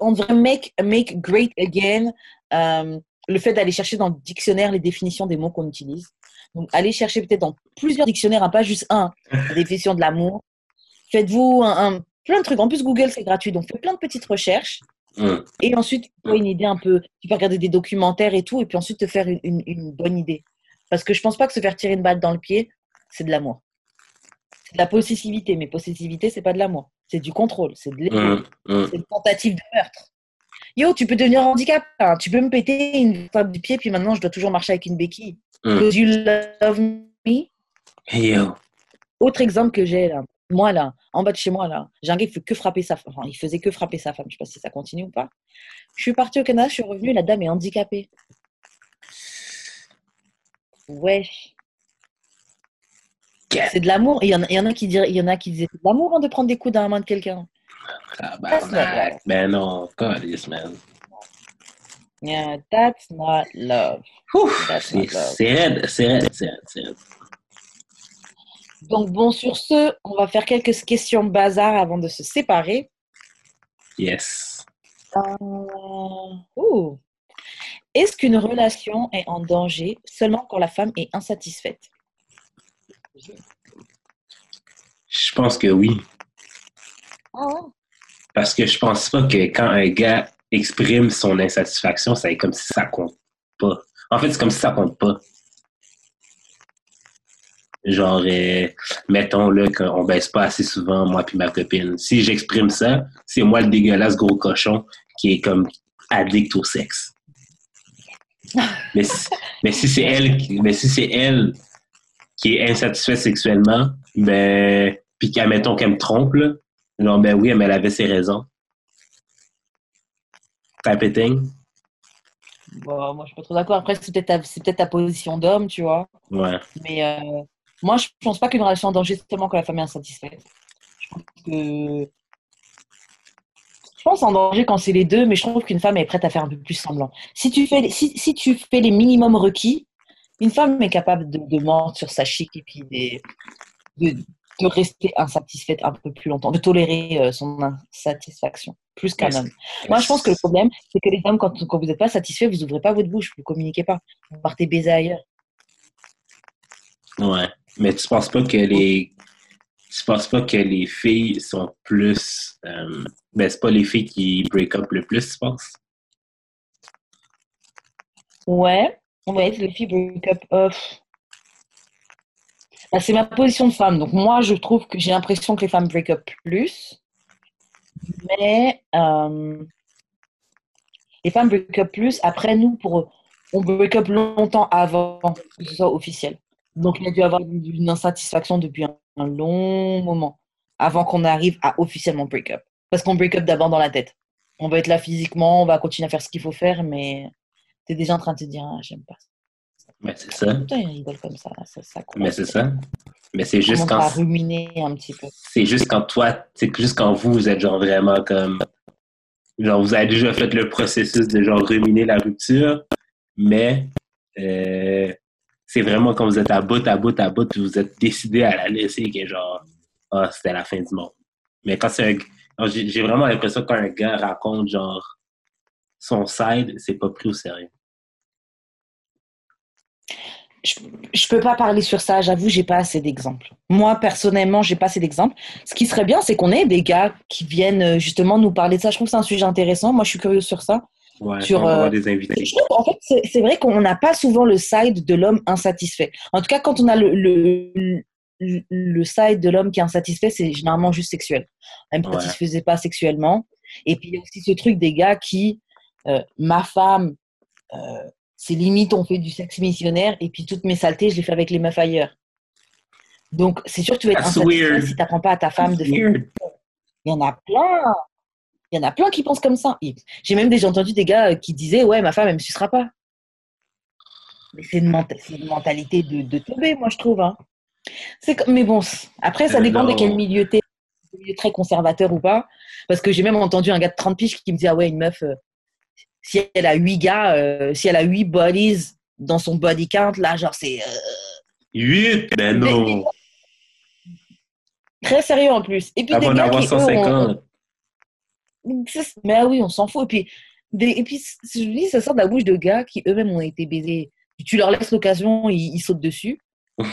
on devrait make, make great again euh, le fait d'aller chercher dans le dictionnaire les définitions des mots qu'on utilise. Donc, allez chercher peut-être dans plusieurs dictionnaires, hein, pas juste un, la définition de l'amour. Faites-vous un, un- plein de trucs. En plus, Google, c'est gratuit, donc faites plein de petites recherches. Et ensuite, tu une idée un peu. Tu peux regarder des documentaires et tout, et puis ensuite te faire une, une- une bonne idée. Parce que je pense pas que se faire tirer une balle dans le pied, c'est de l'amour. C'est de la possessivité, mais possessivité, c'est pas de l'amour. C'est du contrôle, c'est de l'ego, c'est une tentative de meurtre. Yo, tu peux devenir handicapé. hein. Tu peux me péter une table du pied, puis maintenant je dois toujours marcher avec une béquille. Because you love me? Yo. Autre exemple que j'ai là, moi là, en bas de chez moi là, j'ai un gars qui fait que frapper sa femme. Enfin, il faisait que frapper sa femme. Je sais pas si ça continue ou pas. Je suis partie au Canada, je suis revenue, la dame est handicapée. Wesh. Quel C'est de l'amour. Il y, en il y en a qui diraient, il y en a qui disaient c'est de l'amour hein, de prendre des coups dans la main de quelqu'un. tabarnak. Ben non, calice, man. Yeah, that's not love. C'est raide, c'est raide, c'est raide, c'est raide. Donc bon, sur ce, on va faire quelques questions bazar avant de se séparer. Yes. Euh, ouh. Est-ce qu'une relation est en danger seulement quand la femme est insatisfaite? Je pense que oui. Parce que je pense pas que quand un gars exprime son insatisfaction, c'est comme si ça compte pas. En fait, c'est comme si ça compte pas. Genre, euh, mettons là qu'on baisse pas assez souvent, moi puis ma copine. Si j'exprime ça, c'est moi le dégueulasse gros cochon qui est comme addict au sexe. Mais si, c'est elle, mais si c'est elle qui est insatisfaite sexuellement, ben, puis qu'elle, mettons qu'elle me trompe, là, non, ben oui, mais elle avait ses raisons. Type of thing. Bon, moi, je suis pas trop d'accord. Après, c'est peut-être ta, c'est peut-être ta position d'homme, tu vois. Ouais. Mais euh, moi, je pense pas qu'une relation en danger seulement quand la femme est insatisfaite. Je pense que. Je pense en danger quand c'est les deux, mais je trouve qu'une femme est prête à faire un peu plus semblant. Si tu fais, si, si tu fais les minimums requis, une femme est capable de, de mentir sur sa chic et puis des- de, de rester insatisfaite un peu plus longtemps, de tolérer euh, son insatisfaction plus qu'un Yes. homme. Moi, je pense que le problème, c'est que les hommes, quand, quand vous n'êtes pas satisfait, vous n'ouvrez pas votre bouche, vous ne communiquez pas. Vous partez baiser ailleurs. Ouais. Mais tu penses pas que les. Tu penses pas que les filles sont plus. Euh... Ben, c'est pas les filles qui break up le plus, tu penses? Ouais, ouais, les filles break up off. Bah, c'est ma position de femme. Donc, moi, je trouve que j'ai l'impression que les femmes break up plus. Mais euh, les femmes break up plus. Après, nous, pour, on break up longtemps avant que ce soit officiel. Donc, il y a dû avoir une, insatisfaction depuis un, long moment avant qu'on arrive à officiellement break up. Parce qu'on break up d'abord dans la tête. On va être là physiquement, on va continuer à faire ce qu'il faut faire, mais t'es déjà en train de te dire, ah, j'aime pas Ben, c'est ça. Comme ça. ça, ça Mais c'est ça. Mais c'est juste quand. ruminer un petit peu. C'est juste quand toi. C'est juste quand vous, vous êtes genre vraiment comme. genre, vous avez déjà fait le processus de genre ruminer la rupture, mais euh, c'est vraiment quand vous êtes à bout, à bout, à bout, puis vous êtes décidé à la laisser que genre, ah, c'était la fin du monde. Mais quand c'est un. j'ai vraiment l'impression que quand un gars raconte genre son side, c'est pas pris au sérieux. Je, je peux pas parler sur ça, j'avoue, j'ai pas assez d'exemples. Moi, personnellement, j'ai pas assez d'exemples. Ce qui serait bien, c'est qu'on ait des gars qui viennent euh, justement nous parler de ça. Je trouve que c'est un sujet intéressant. Moi, je suis curieuse sur ça. Ouais, Sur, euh, des invités. Je trouve, en fait, c'est vrai qu'on n'a pas souvent le side de l'homme insatisfait. En tout cas, quand on a le, le, le, le side de l'homme qui est insatisfait, c'est généralement juste sexuel. Elle ne me Ouais. satisfaisait pas sexuellement. Et puis, il y a aussi ce truc des gars qui, euh, ma femme, euh, c'est limite, on fait du sexe missionnaire, et puis toutes mes saletés, je les fais avec les meufs ailleurs. Donc, c'est sûr que tu vas être insatisfait weird. si tu n'apprends pas à ta femme de faire Weird. il y en a plein. Il y en a plein qui pensent comme ça. J'ai même déjà entendu des gars euh, qui disaient Ouais, ma femme, elle me sucera pas. Mais c'est une, mentalité de, de teubé, moi, je trouve. hein. Comme- Mais bon, après, ça Euh, dépend de quel milieu t'es. Un milieu très conservateur ou pas. Parce que j'ai même entendu un gars de 30 piges qui me disait Ah ouais, une meuf, euh, si elle a 8 gars, euh, si elle a 8 bodies dans son body count, là, genre, c'est euh, 8? Ben non. très sérieux en plus. Et puis, Avant d'avoir qui, eux, ont- 150. C'est- Mais ah oui, on s'en fout. Et puis, des, et puis je dis, ça sort de la bouche de gars qui eux-mêmes ont été baisés. Tu leur laisses l'occasion, ils, ils sautent dessus.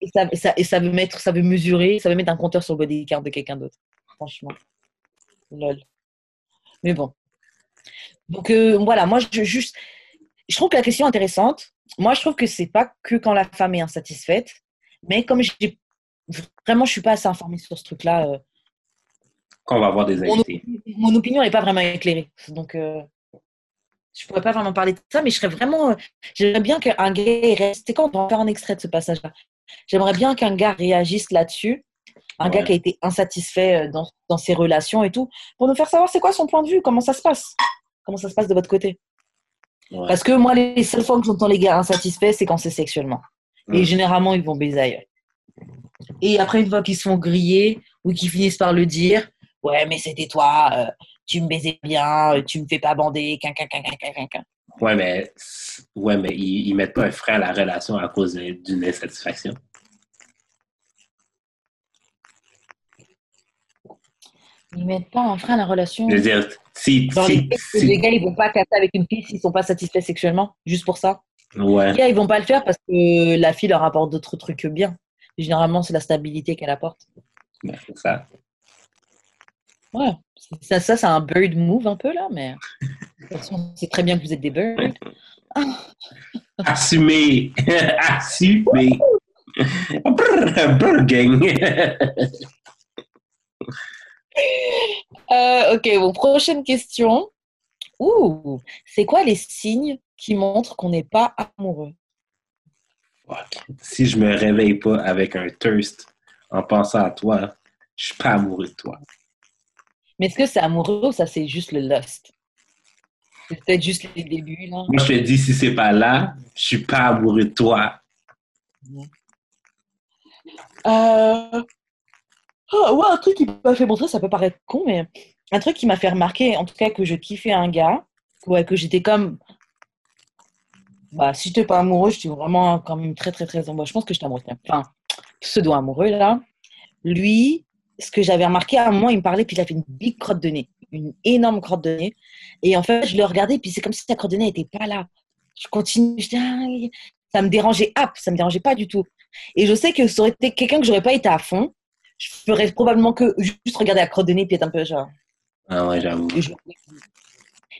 Et ça, et ça, et ça veut mettre, ça veut mesurer, ça veut mettre un compteur sur le body count de quelqu'un d'autre. Franchement. Lol. Mais bon. Donc euh, voilà, moi je juste, je trouve que la question est intéressante. Moi je trouve que c'est pas que quand la femme est insatisfaite, mais comme j'ai vraiment je suis pas assez informée sur ce truc-là. euh, Qu'on va avoir des invités. mon opinion n'est pas vraiment éclairée. Donc, euh, je pourrais pas vraiment parler de ça, mais je serais vraiment. euh, J'aimerais bien qu'un gars reste. C'est quand on va faire un extrait de ce passage-là. J'aimerais bien qu'un gars réagisse là-dessus. Un gars qui a été insatisfait dans, dans ses relations et tout, pour nous faire savoir c'est quoi son point de vue, comment ça se passe. Comment ça se passe de votre côté. Ouais. Parce que moi, les seules fois que j'entends les gars insatisfaits, c'est quand c'est sexuellement. Et généralement, ils vont baiser ailleurs. Et après, une fois qu'ils se font griller ou qu'ils finissent par le dire, ouais, mais c'était toi, euh, tu me baisais bien, euh, tu me fais pas bander, quin, quin, quin, quin, quin, quin, quin. Ouais, mais, ouais, mais ils, ils mettent pas un frein à la relation à cause d'une insatisfaction. Ils mettent pas un frein à la relation. Je veux dire, si. Si- les, si- les gars, ils vont pas casser avec une fille s'ils sont pas satisfaits sexuellement, juste pour ça. ouais. Les gars, ils vont pas le faire parce que la fille leur apporte d'autres trucs bien. Généralement, c'est la stabilité qu'elle apporte. C'est ça. Ouais, ça, ça c'est un bird move un peu là, mais de toute façon, c'est très bien que vous êtes des birds. Assumer. Assumer. Brr, brr, gang. Euh, ok, bon, prochaine question. Ouh, c'est quoi les signes qui montrent qu'on n'est pas amoureux? Si je me réveille pas avec un thirst en pensant à toi, je suis pas amoureux de toi. Mais est-ce que c'est amoureux ou ça c'est juste le lust? C'est peut-être juste les débuts là. Moi, je te dis, si c'est pas là, je suis pas amoureux de toi. Euh... ah, ouais, un truc qui m'a fait montrer, ça peut paraître con, mais un truc qui m'a fait remarquer, en tout cas que je kiffais un gars, ouais, que j'étais comme. Bah, si j'étais pas amoureux, j'étais vraiment quand même très, très, très amoureux. Je pense que j'étais amoureux. Enfin, pseudo amoureux, là. Lui, ce que j'avais remarqué, à un moment, il me parlait, puis il avait une big crotte de nez, une énorme crotte de nez. Et en fait, je le regardais, puis c'est comme si sa crotte de nez n'était pas là. Je continue, je dis, ça me dérangeait, hop, ça me dérangeait pas du tout. Et je sais que ça aurait été quelqu'un que j'aurais pas été à fond. Je ferais probablement que juste regarder la crotte de nez puis être un peu genre. Ah ouais, j'avoue.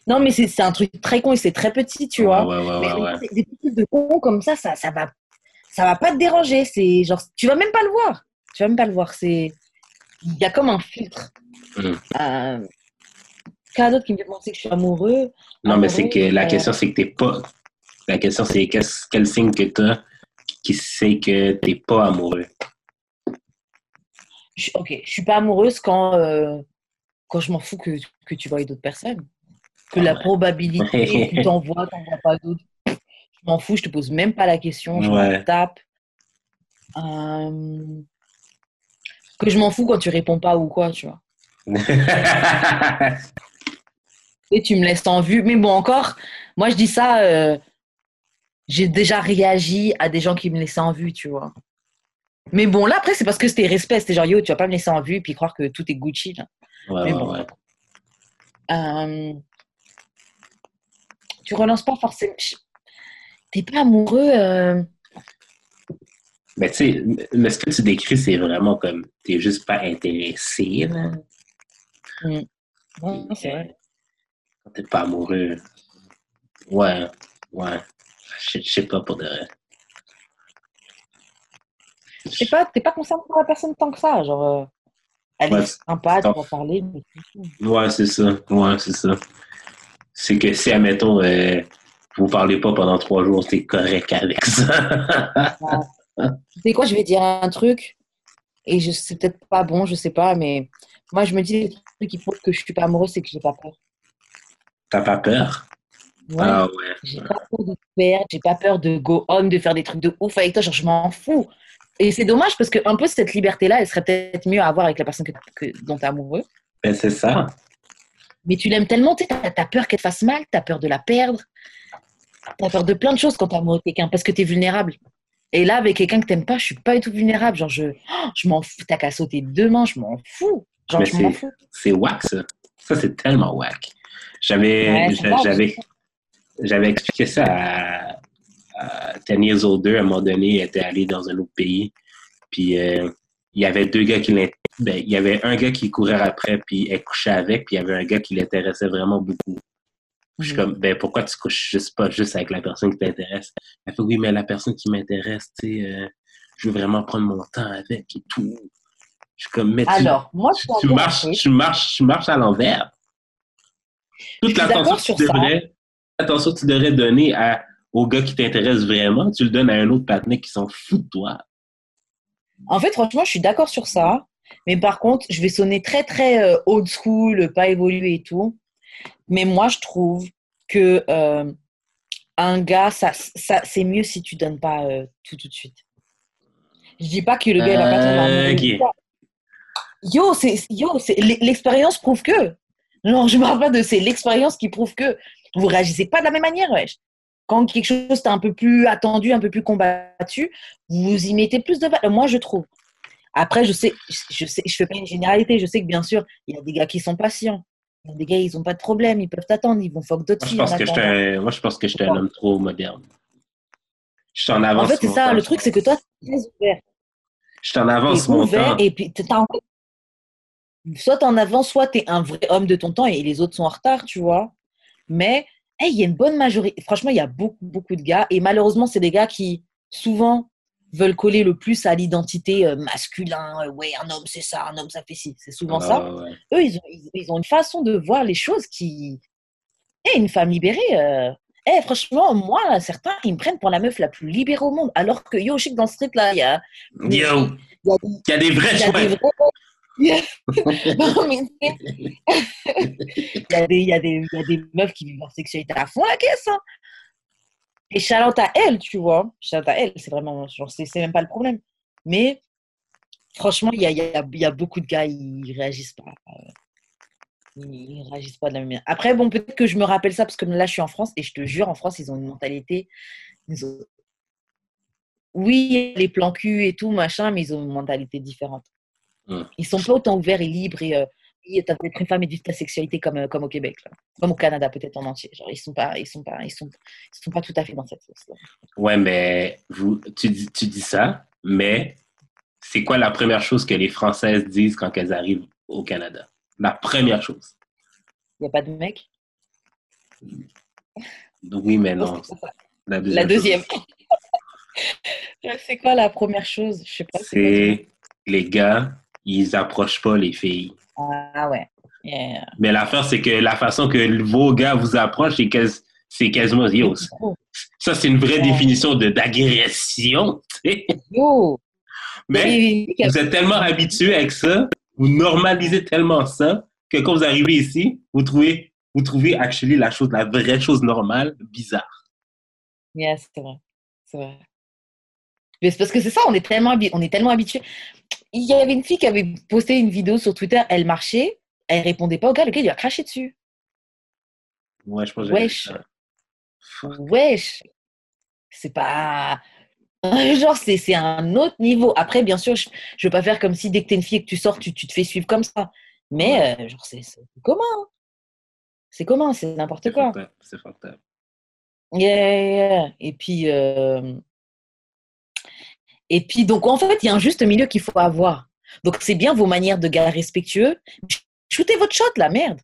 Non, mais c'est un truc très con et c'est très petit, tu vois. Ouais, ouais, Mais ouais, ouais. des- trucs de con comme ça, ça, ça va, ça va pas te déranger. C'est genre, tu vas même pas le voir. Tu vas même pas le voir. C'est, il y a comme un filtre. Mm. Euh... Quelqu'un d'autre qui me fait penser que je suis amoureux. Non, mais c'est que la euh, question, c'est que t'es pas. La question, c'est qu'est-ce- quel signe que t'as qui sait que t'es pas amoureux? Je- ok, je suis pas amoureuse quand, euh, quand je m'en fous que, que tu vois d'autres personnes. Que Ah la ouais. probabilité que tu t'en vois, t'en vois pas d'autres. Je m'en fous, je te pose même pas la question, je Ouais. m'en tape. Euh, Que je m'en fous quand tu réponds pas ou quoi, tu vois. Et tu me laisses en vue. Mais bon, encore, moi, je dis ça, euh, j'ai déjà réagi à des gens qui me laissaient en vue, tu vois. Mais bon, là, après, c'est parce que c'était respect. C'était genre, yo, tu vas pas me laisser en vue et puis croire que tout est Gucci. Là. Ouais, Mais ouais, bon. ouais. Euh, tu relances pas forcément. T'es pas amoureux. euh, Mais tu sais, mais ce que tu décris, c'est vraiment comme, t'es juste pas intéressé, là. ouais, c'est vrai. Quand t'es pas amoureux. Ouais, ouais. Je je sais pas pour de vrai. T'es pas, t'es pas concerné par la personne tant que ça. Genre, elle Ouais, est sympa, tu c'est- vas parler. Mais... c'est. Ouais, c'est ça. Ouais, c'est ça. C'est que si, admettons, euh, vous parlez pas pendant trois jours, t'es correct avec ça. Tu sais quoi, je vais dire un truc, et je c'est peut-être pas bon, je sais pas, mais moi, je me dis, le truc qui prouve que je suis pas amoureuse, c'est que j'ai pas peur. T'as pas peur? Ouais. Ah ouais. J'ai pas peur de perdre, j'ai pas peur de go on, de faire des trucs de ouf avec toi, genre je m'en fous. Et c'est dommage parce que un peu cette liberté-là, elle serait peut-être mieux à avoir avec la personne que, que- dont tu es amoureux. Ben, c'est ça. Mais tu l'aimes tellement, tu as, peur qu'elle te fasse mal, tu as peur de la perdre, tu as peur de plein de choses quand tu es amoureux de quelqu'un parce que tu es vulnérable. Et là, avec quelqu'un que t'aimes pas, je suis pas du tout vulnérable. Genre, je, oh, je m'en fous, t'as qu'à sauter deux mains, je m'en fous. Genre, Mais je m'en c'est- fous. C'est whack, ça. Ça, c'est tellement whack. J'avais, Ouais, c'est whack. j'avais, j'avais expliqué ça à, à Ten Years Older. À un moment donné, il était allé dans un autre pays. Puis, euh, il y avait deux gars qui l'int- ben, il y avait un gars qui courait après, puis elle couchait avec, puis il y avait un gars qui l'intéressait vraiment beaucoup. Je suis Mhm. comme, ben, pourquoi tu couches juste pas juste avec la personne qui t'intéresse? Elle fait, oui, mais la personne qui m'intéresse, tu sais, euh, je veux vraiment prendre mon temps avec et tout. Je suis comme, mais tu, Alors, moi, je tu, tu marches, tu marches, tu marches à l'envers. Toute que tu devrais, l'attention que tu devrais donner à, au gars qui t'intéresse vraiment, tu le donnes à un autre partenaire qui s'en fout de toi. En fait, franchement, je suis d'accord sur ça. Mais par contre, je vais sonner très, très euh, old school, pas évolué et tout. Mais moi, je trouve que euh, un gars, ça, ça, c'est mieux si tu donnes pas euh, tout tout de suite. Je dis pas que le gars, il va pas tomber amoureux de Ok. toi. Yo, c'est, yo, c'est, l'expérience prouve que. Non, je parle pas de c'est l'expérience qui prouve que vous réagissez pas de la même manière, wesh. Quand quelque chose est un peu plus attendu, un peu plus combattu, vous y mettez plus de valeur. Moi, je trouve. Après, je sais, je sais, je fais pas une généralité. Je sais que bien sûr, il y a des gars qui sont patients. Il y a des gars, ils ont pas de problème, ils peuvent t'attendre, ils vont fuck d'autres filles. pense en que un, moi, je pense que j'étais un homme trop moderne. Je suis en avance. En fait, c'est ça. Le truc, c'est que toi, tu es très ouvert. Je suis en avance mon ouvert temps. et puis t'as soit t'es en avant, soit t'es un vrai homme de ton temps et les autres sont en retard, tu vois. Mais hey, il y a une bonne majorité. Franchement, il y a beaucoup, beaucoup de gars et malheureusement, c'est des gars qui souvent veulent coller le plus à l'identité euh, masculin. Euh, Ouais, un homme, c'est ça, un homme, ça fait ci. C'est souvent ça. Ah, ouais. Eux, ils ont, ils, ils ont une façon de voir les choses qui. Et une femme libérée. euh, eh, franchement, moi, certains, ils me prennent pour la meuf la plus libérée au monde. Alors que, yo, je sais que dans ce street, là, il y a, Yo, il y a des- vrais choix. il y, a des, il, y a des, il y a des meufs qui vivent leur sexualité à fond la caisse. Hein. Et Charlotte à elle, tu vois. Charlotte à elle, c'est vraiment. C'est même pas le problème. Mais franchement, il y a, y, a, y a beaucoup de gars, ils réagissent pas. euh, Ils réagissent pas de la même manière. Après, bon, peut-être que je me rappelle ça parce que là, je suis en France et je te jure, en France, ils ont une mentalité. Oui, les plans cul et tout, machin, mais ils ont une mentalité différente. Hmm. Ils sont pas autant ouverts et libres et. Euh, t'as peut-être une femme et vivre ta sexualité comme, euh, comme au Québec, là. comme au Canada, peut-être en entier. Genre, ils sont pas, ils sont pas, ils sont, ils sont pas tout à fait dans cette sauce-là. Ouais, mais vous, tu, dis, tu dis ça, mais c'est quoi la première chose que les Françaises disent quand elles arrivent au Canada? La première chose. Il n'y a pas de mec? Oui, mais non. Ça. La La deuxième. c'est quoi la première chose? Je sais pas. C'est les gars, ils approchent pas les filles. Ah ouais. Yeah. Mais l'affaire, c'est que la façon que vos gars vous approchent, c'est quas- c'est quasiment... Yo, ça, c'est une vraie Ouais. définition de- d'agression. Mais vous êtes tellement habitué avec ça, vous normalisez tellement ça, que quand vous arrivez ici, vous trouvez, vous trouvez actually la chose, la vraie chose normale, bizarre. Yeah, c'est vrai. C'est vrai. Mais c'est parce que c'est ça, on est tellement, on est tellement habitués. Il y avait une fille qui avait posté une vidéo sur Twitter, elle marchait, elle répondait pas au gars, le gars il lui a craché dessus. Ouais, je pense que Wesh. Wesh. C'est pas. Genre, c'est un autre niveau. Après, bien sûr, je, je veux pas faire comme si dès que t'es une fille et que tu sors, tu, tu te fais suivre comme ça. Mais, euh, genre, c'est commun. hein. C'est commun, c'est n'importe quoi. C'est fucked up. Yeah, yeah, yeah. Et puis, euh, et puis, donc, en fait, il y a un juste milieu qu'il faut avoir. Donc, c'est bien vos manières de gars respectueux. Shootez votre shot, la merde.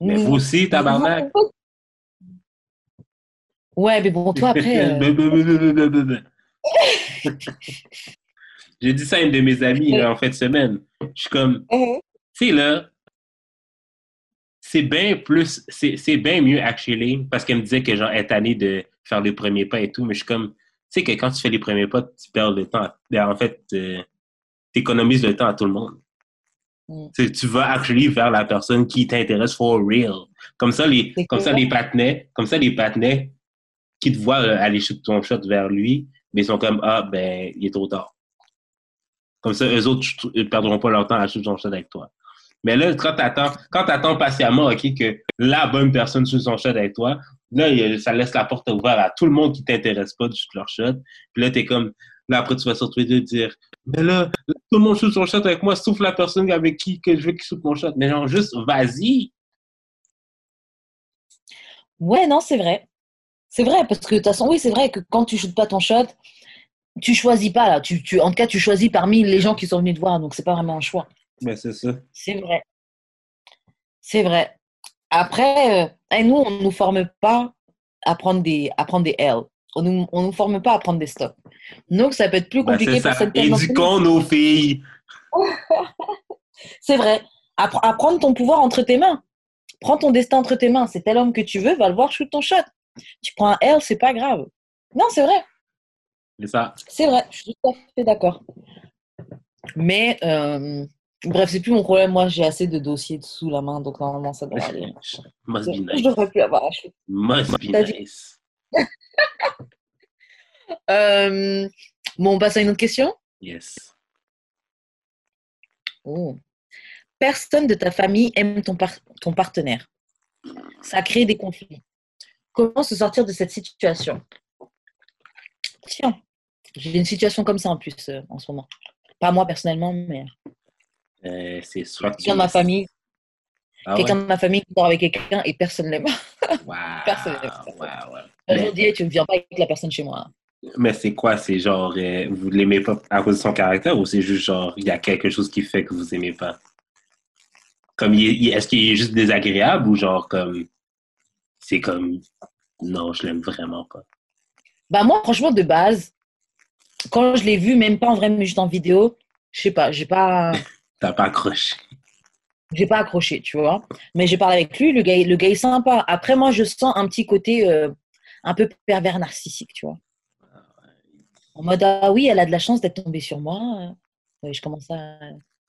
Mais vous aussi, tabarnak. Ouais, mais bon, toi, après. euh, J'ai dit ça à une de mes amies là, en fin de semaine. Je suis comme, Mhm. tu sais, là, c'est bien plus, c'est bien mieux, actually, parce qu'elle me disait que, genre, elle est tannée de faire les premiers pas et tout, mais je suis comme, sais, que quand tu fais les premiers pas, tu perds le temps. Ben, En fait, tu économises le temps à tout le monde. Mm. Tu vas actually vers la personne qui t'intéresse for real. Comme ça, les, comme ça, les patinets, comme ça, les qui te voient euh, aller shoot ton shot vers lui, mais ils sont comme, ah, ben, il est trop tard. Comme ça, eux autres ne perdront pas leur temps à shoot ton shot avec toi. Mais là, quand t'attends, quand t'attends patiemment, OK, que la bonne personne shoot son shot avec toi, là, ça laisse la porte ouverte à tout le monde qui t'intéresse pas de shoot leur shot. Puis là, t'es comme, là, après, tu vas sur Twitter dire, mais là, tout le monde shoot son shot avec moi, sauf la personne avec qui que je veux qu'il shoot mon shot. Mais genre, juste, vas-y. Ouais, non, c'est vrai. C'est vrai, parce que de toute façon, oui, c'est vrai que quand tu shootes pas ton shot, tu choisis pas, là. Tu, tu, en tout cas, tu choisis parmi les gens qui sont venus te voir, donc c'est pas vraiment un choix. Mais c'est ça. C'est vrai. C'est vrai. Après, euh, hey, nous, on ne nous forme pas à prendre des, à prendre des L. On ne nous, on nous forme pas à prendre des stops. Donc, ça peut être plus Ben, compliqué c'est pour nous. Éduquons nos filles. C'est vrai. À prendre ton pouvoir entre tes mains. Prends ton destin entre tes mains. C'est tel homme que tu veux, va le voir, shoot ton shot. Tu prends un L, c'est pas grave. Non, c'est vrai. C'est ça. C'est vrai. Je suis tout à fait d'accord. Mais, euh, bref, c'est plus mon problème. Moi, j'ai assez de dossiers sous la main, donc normalement, ça devrait aller. Must be Je nice. devrais plus avoir shoot. Must be nice. Euh, bon, on passe à une autre question. Yes. Oh. Personne de ta famille aime ton, par- ton partenaire. Ça crée des conflits. Comment se sortir de cette situation? Tiens, j'ai une situation comme ça en plus euh, en ce moment. Pas moi personnellement, mais Euh, c'est soit quelqu'un de ma famille, Ah quelqu'un ouais? de ma famille qui dort avec quelqu'un et personne l'aime. Wow. personne wow, wow. Mais, dis, tu ne viens pas avec la personne chez moi. mais c'est quoi? C'est genre, euh, vous l'aimez pas à cause de son caractère ou c'est juste genre, il y a quelque chose qui fait que vous aimez pas? Comme, est-ce qu'il est juste désagréable ou genre, comme, c'est comme, non, je l'aime vraiment pas? Bah moi, franchement, de base, quand je l'ai vu, même pas en vrai, mais juste en vidéo, je sais pas, j'ai pas. T'as pas accroché. j'ai pas accroché, tu vois. Mais j'ai parlé avec lui, le gars, le gars est sympa. Après, moi, je sens un petit côté euh, un peu pervers narcissique, tu vois. En mode, ah oui, elle a de la chance d'être tombée sur moi. Euh, je commence à.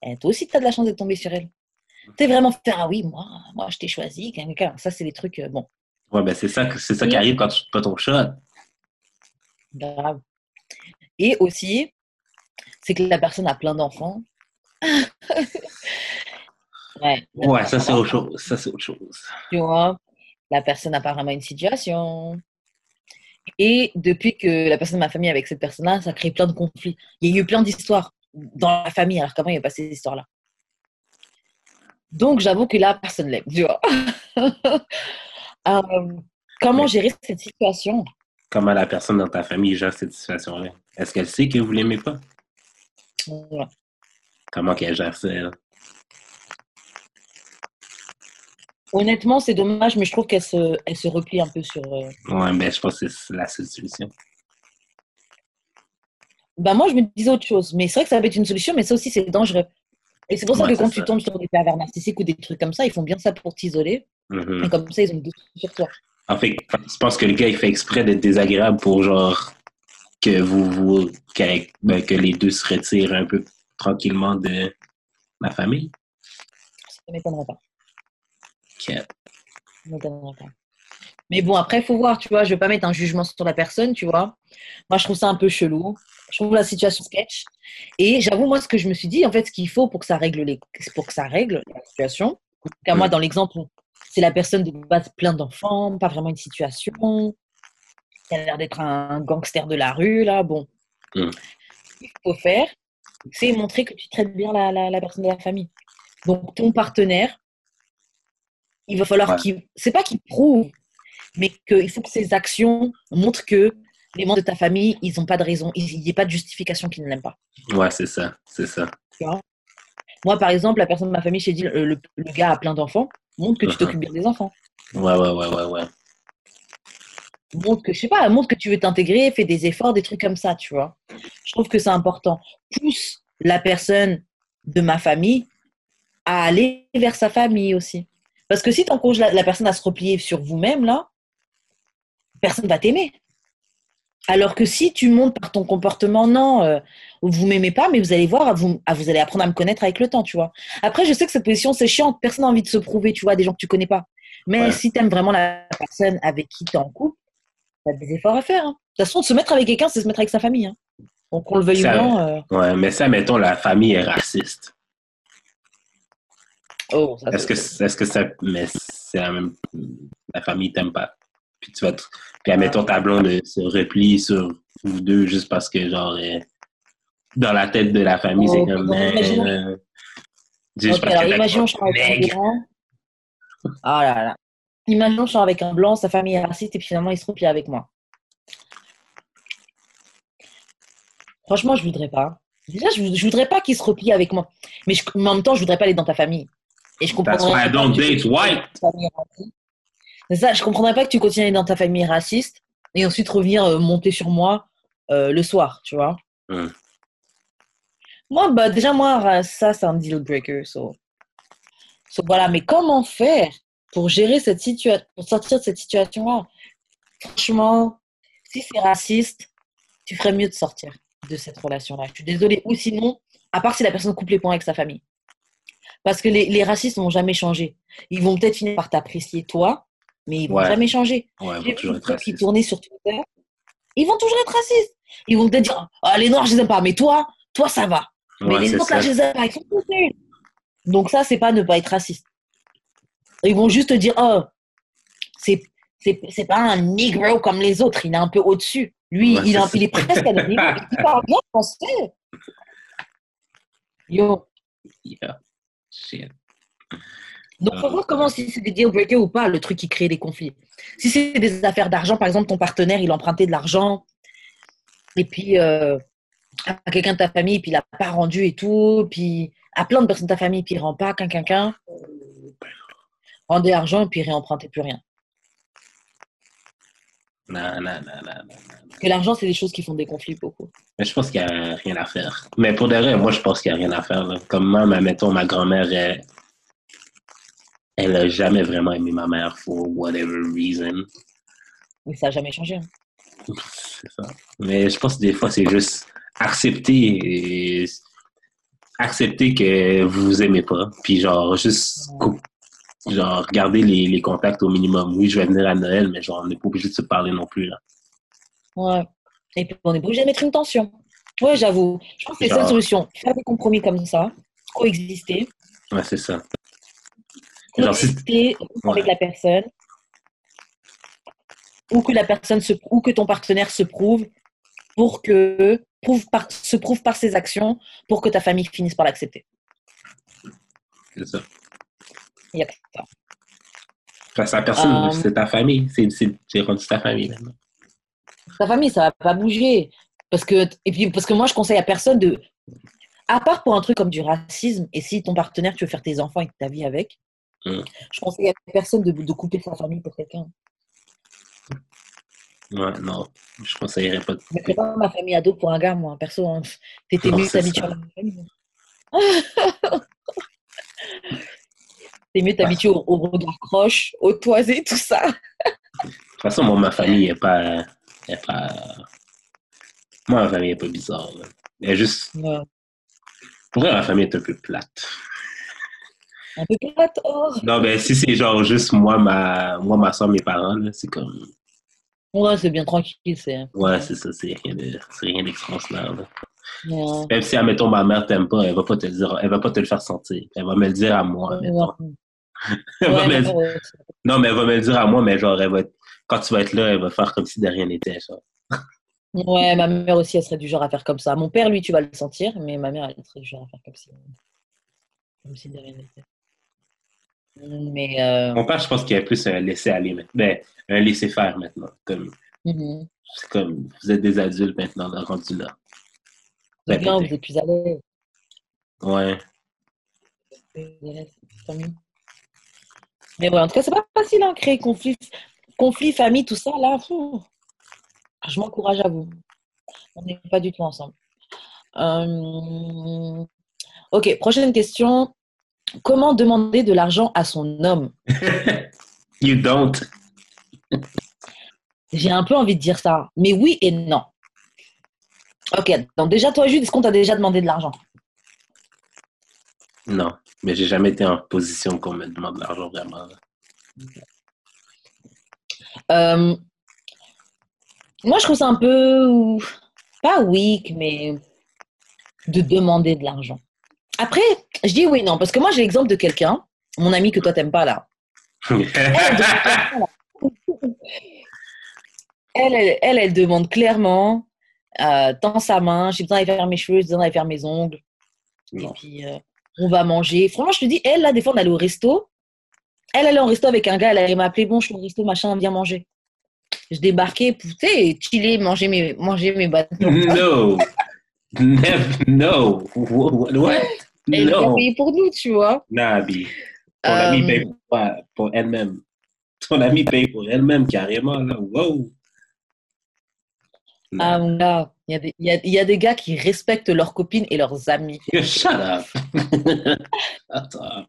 Eh, toi aussi, tu as de la chance d'être tombée sur elle. T'es vraiment faire, ah oui, moi, moi je t'ai choisi. Ça, c'est des trucs, euh, bon, Ouais, ben c'est ça, que- c'est ça qui arrive quand tu pas ton shot. grave. Et aussi, c'est que la personne a plein d'enfants. ouais. Ouais, ça c'est autre chose. Ça c'est autre chose. tu vois, la personne n'a pas vraiment une situation. Et depuis que la personne de ma famille est avec cette personne-là, ça crée plein de conflits. Il y a eu plein d'histoires dans la famille, alors qu'avant, il n'y a pas ces histoires-là. Donc, j'avoue que là, personne l'aime, tu vois. Euh, comment Mais- gérer cette situation? Comment la personne dans ta famille gère cette situation-là? Est-ce qu'elle sait que vous l'aimez pas? Comment qu'elle gère ça? elle? Honnêtement, c'est dommage, mais je trouve qu'elle se, elle se replie un peu sur... euh, Ouais, ben je pense que c'est la seule solution. Bah moi, je me disais autre chose. Mais c'est vrai que ça peut être une solution, mais ça aussi, c'est dangereux. Et c'est pour ça Ouais, que quand tu tombes sur des pervers narcissiques ou des trucs comme ça, ils font bien ça pour t'isoler. Mhm. Et comme ça, ils ont le dessus sur toi. En fait, je pense que le gars, il fait exprès d'être désagréable pour genre que vous, vous qu'avec- ben, que les deux se retirent un peu? Tranquillement de la famille. Ça ne m'étonnerait pas. Ok. Ça m'étonnerait pas. Mais bon, après, il faut voir, tu vois, je ne vais pas mettre un jugement sur la personne, tu vois. Moi, je trouve ça un peu chelou. Je trouve la situation sketch. Et j'avoue, moi, ce que je me suis dit, en fait, ce qu'il faut pour que ça règle, les... pour que ça règle la situation, en tout cas, moi, dans l'exemple c'est la personne de base plein d'enfants, pas vraiment une situation. Il a l'air d'être un gangster de la rue, là. Bon. Mm. Ce qu'il faut faire, c'est montrer que tu traites bien la, la- la personne de la famille. Donc, ton partenaire, il va falloir Ouais. qu'il. C'est pas qu'il prouve, mais qu'il faut que ses actions montrent que les membres de ta famille, ils n'ont pas de raison, il n'y a pas de justification qu'ils ne l'aiment pas. Ouais, c'est ça. C'est ça. Moi, par exemple, la personne de ma famille, j'ai dit, le, le- le gars a plein d'enfants, montre que tu Mhm. t'occupes bien des enfants. Ouais, ouais, ouais, ouais, ouais. Montre que, je sais pas, montre que tu veux t'intégrer, fais des efforts, des trucs comme ça, tu vois. Je trouve que c'est important. Pousse la personne de ma famille à aller vers sa famille aussi. Parce que si tu encourages la, la personne à se replier sur vous-même, là, personne va t'aimer. Alors que si tu montres par ton comportement, non, euh, vous m'aimez pas, mais vous allez voir, vous, ah, vous allez apprendre à me connaître avec le temps, tu vois. Après, je sais que cette position, c'est chiant, personne n'a envie de se prouver, tu vois, des gens que tu connais pas. Mais Ouais. si tu aimes vraiment la personne avec qui tu es en couple, as des efforts à faire. hein. De toute façon, se mettre avec quelqu'un, c'est se mettre avec sa famille. hein. Donc, qu'on le veuille ou non. euh, Ouais, mais ça, mettons, la famille est raciste. Oh, ça, Est-ce que, est-ce que ça. Mais c'est la même. La famille t'aime pas. Puis tu vas. te- Puis admettons, ta blonde se replie sur vous deux juste parce que, genre, dans la tête de la famille, Oh, c'est comme. non, euh, imaginons- euh, juste Ok, parce alors que imaginons je. Ah là là. Imaginons je sors avec un blanc, sa famille est raciste et puis finalement il se replie avec moi. Franchement, je voudrais pas. Déjà, je, je voudrais pas qu'il se replie avec moi. Mais, je- mais en même temps, je voudrais pas aller dans ta famille. Et je comprends That's why I don't date white. C'est ça, je comprendrais pas que tu continues à aller dans ta famille raciste et ensuite revenir euh, monter sur moi euh, le soir, tu vois. Hmm. Moi, bah, déjà, moi, ça, c'est un deal breaker. So. So, voilà, mais comment faire? Pour gérer cette situation, pour sortir de cette situation-là Franchement, si c'est raciste, tu ferais mieux de sortir de cette relation-là. Je suis désolée. Ou sinon, à part si la personne coupe les points avec sa famille. Parce que les, les racistes n'ont jamais changé. Ils vont peut-être finir par t'apprécier toi, mais ils vont Ouais. jamais changer. Ouais, J'ai vu des trucs qui tournaient sur Twitter. Ils vont toujours être racistes. Ils vont te dire ah, les noirs, je les aime pas, mais toi, toi, ça va. mais les autres, là, je les aime pas. Ils sont tous nuls. Donc, ça, c'est pas ne pas être raciste. Ils vont juste te dire oh, c'est c'est c'est pas un negro comme les autres, il est un peu au-dessus. Lui, Ouais, il, est un- c'est il est presque à notre niveau. Il parle bien français. Yo. Yeah. Shit. Donc, faut voir comment si c'est des deal breakers ou pas, le truc qui crée des conflits. Si c'est des affaires d'argent, par exemple, ton partenaire, il a emprunté de l'argent, et puis euh, à quelqu'un de ta famille, puis il n'a pas rendu et tout, puis à plein de personnes de ta famille, puis il ne rend pas, qu'un, qu'un, qu'un. Rendez l'argent, et puis réempruntez plus rien. Non, non, non, non, non. Parce que l'argent, c'est des choses qui font des conflits beaucoup. Mais je pense qu'il n'y a rien à faire. Mais pour de vrai, moi, je pense qu'il n'y a rien à faire. là. Comme moi, ma- mettons, ma grand-mère, elle, elle n'a jamais vraiment aimé ma mère for whatever reason. Mais ça n'a jamais changé. hein. C'est ça. Mais je pense que des fois, c'est juste accepter et accepter que vous vous aimez pas. Puis genre, juste genre, garder les, les contacts au minimum. Oui, je vais venir à Noël, mais genre, on n'est pas obligé de se parler non plus. Là. Ouais. Et puis, on est obligé de mettre une tension. Ouais, j'avoue. Je pense que c'est la solution. Faire des compromis comme ça, coexister. Ouais, c'est ça. Genre, coexister avec Ouais. la personne ou que la personne se, ou que ton partenaire se prouve pour que prouve par, se prouve par ses actions pour que ta famille finisse par l'accepter. c'est ça. Il y a ça. Personne, Euh, c'est ta famille. C'est, rendu ta famille maintenant. Ta famille, ça va pas bouger. Parce que, et puis, parce que moi, je conseille à personne de. À part pour un truc comme du racisme, et si ton partenaire, tu veux faire tes enfants et ta vie avec, Mm. je conseille à personne de, de couper sa famille pour quelqu'un. Ouais, non. Je conseillerais pas de mettrais pas ma famille à dos pour un gars, moi, perso. Hein. T'étais mieux ça. à ma famille. T'es mieux t'habituer au, au regard croche, au toisé, tout ça. De toute façon, moi, ma famille n'est pas, est pas. Moi, ma famille n'est pas bizarre. là. Elle est juste. Ouais. Pour vrai, ma famille est un peu plate. Un peu plate, oh. Non, mais si c'est genre juste moi, ma, moi, ma soeur, mes parents, c'est comme. Ouais, c'est bien tranquille, c'est. Ouais, c'est ça, c'est rien de- d'extraordinaire. là. Ouais. Même si, admettons, ma mère t'aime pas, elle va pas te le dire, elle va pas te le faire sentir. Elle va me le dire à moi, Ouais. Elle va me dire-. Non, mais elle va me le dire à moi, mais genre, elle va être- quand tu vas être là, elle va faire comme si de rien n'était. Ouais, ma mère aussi, elle serait du genre à faire comme ça. Mon père, lui, tu vas le sentir, mais ma mère, elle serait du genre à faire comme si, comme si de rien n'était. Mais euh, Mon père, je pense qu'il y a plus un laisser-aller maintenant. Ben, un laisser-faire maintenant. Comme, mhm. c'est comme, vous êtes des adultes maintenant, rendus là. les gars, vous êtes plus à l'aise. Ouais à l'aise, c'est tant mieux. Mais ouais, en tout cas, c'est pas facile à créer conflit, conflit, famille, tout ça là. fou. Je m'encourage à vous. On n'est pas du tout ensemble. Euh, Ok, prochaine question. Comment demander de l'argent à son homme? You don't. J'ai un peu envie de dire ça, mais oui et non. Ok, donc déjà, toi, Jude, est-ce qu'on t'a déjà demandé de l'argent? Non. Mais j'ai jamais été en position qu'on me demande de l'argent vraiment. Euh, Moi, je trouve ça un peu, pas weak, mais de demander de l'argent. Après, je dis oui non, parce que moi, j'ai l'exemple de quelqu'un, mon ami que toi, t'aimes pas là. Elle, elle, elle, elle demande clairement, euh, tends sa main, j'ai besoin d'aller faire mes cheveux, j'ai besoin d'aller faire mes ongles. Et puis, euh, on va manger. Franchement, je te dis, elle, là, des fois, on allait au resto. Elle allait au resto avec un gars, elle allait m'appeler, bon, je suis au resto, machin, viens manger. Je débarquais pour, tu sais, chiller, manger mes, manger mes bâtons. no. Never. No. What? Elle a No. payé pour nous, tu vois. Nabi. Ton ami Euh, paye pour, pour elle-même. Ton ami paye pour elle-même carrément, là. Wow. Ah, mon gars, il y, a des- il y a- il y a des gars qui respectent leurs copines et leurs amis. Shut up. Attends.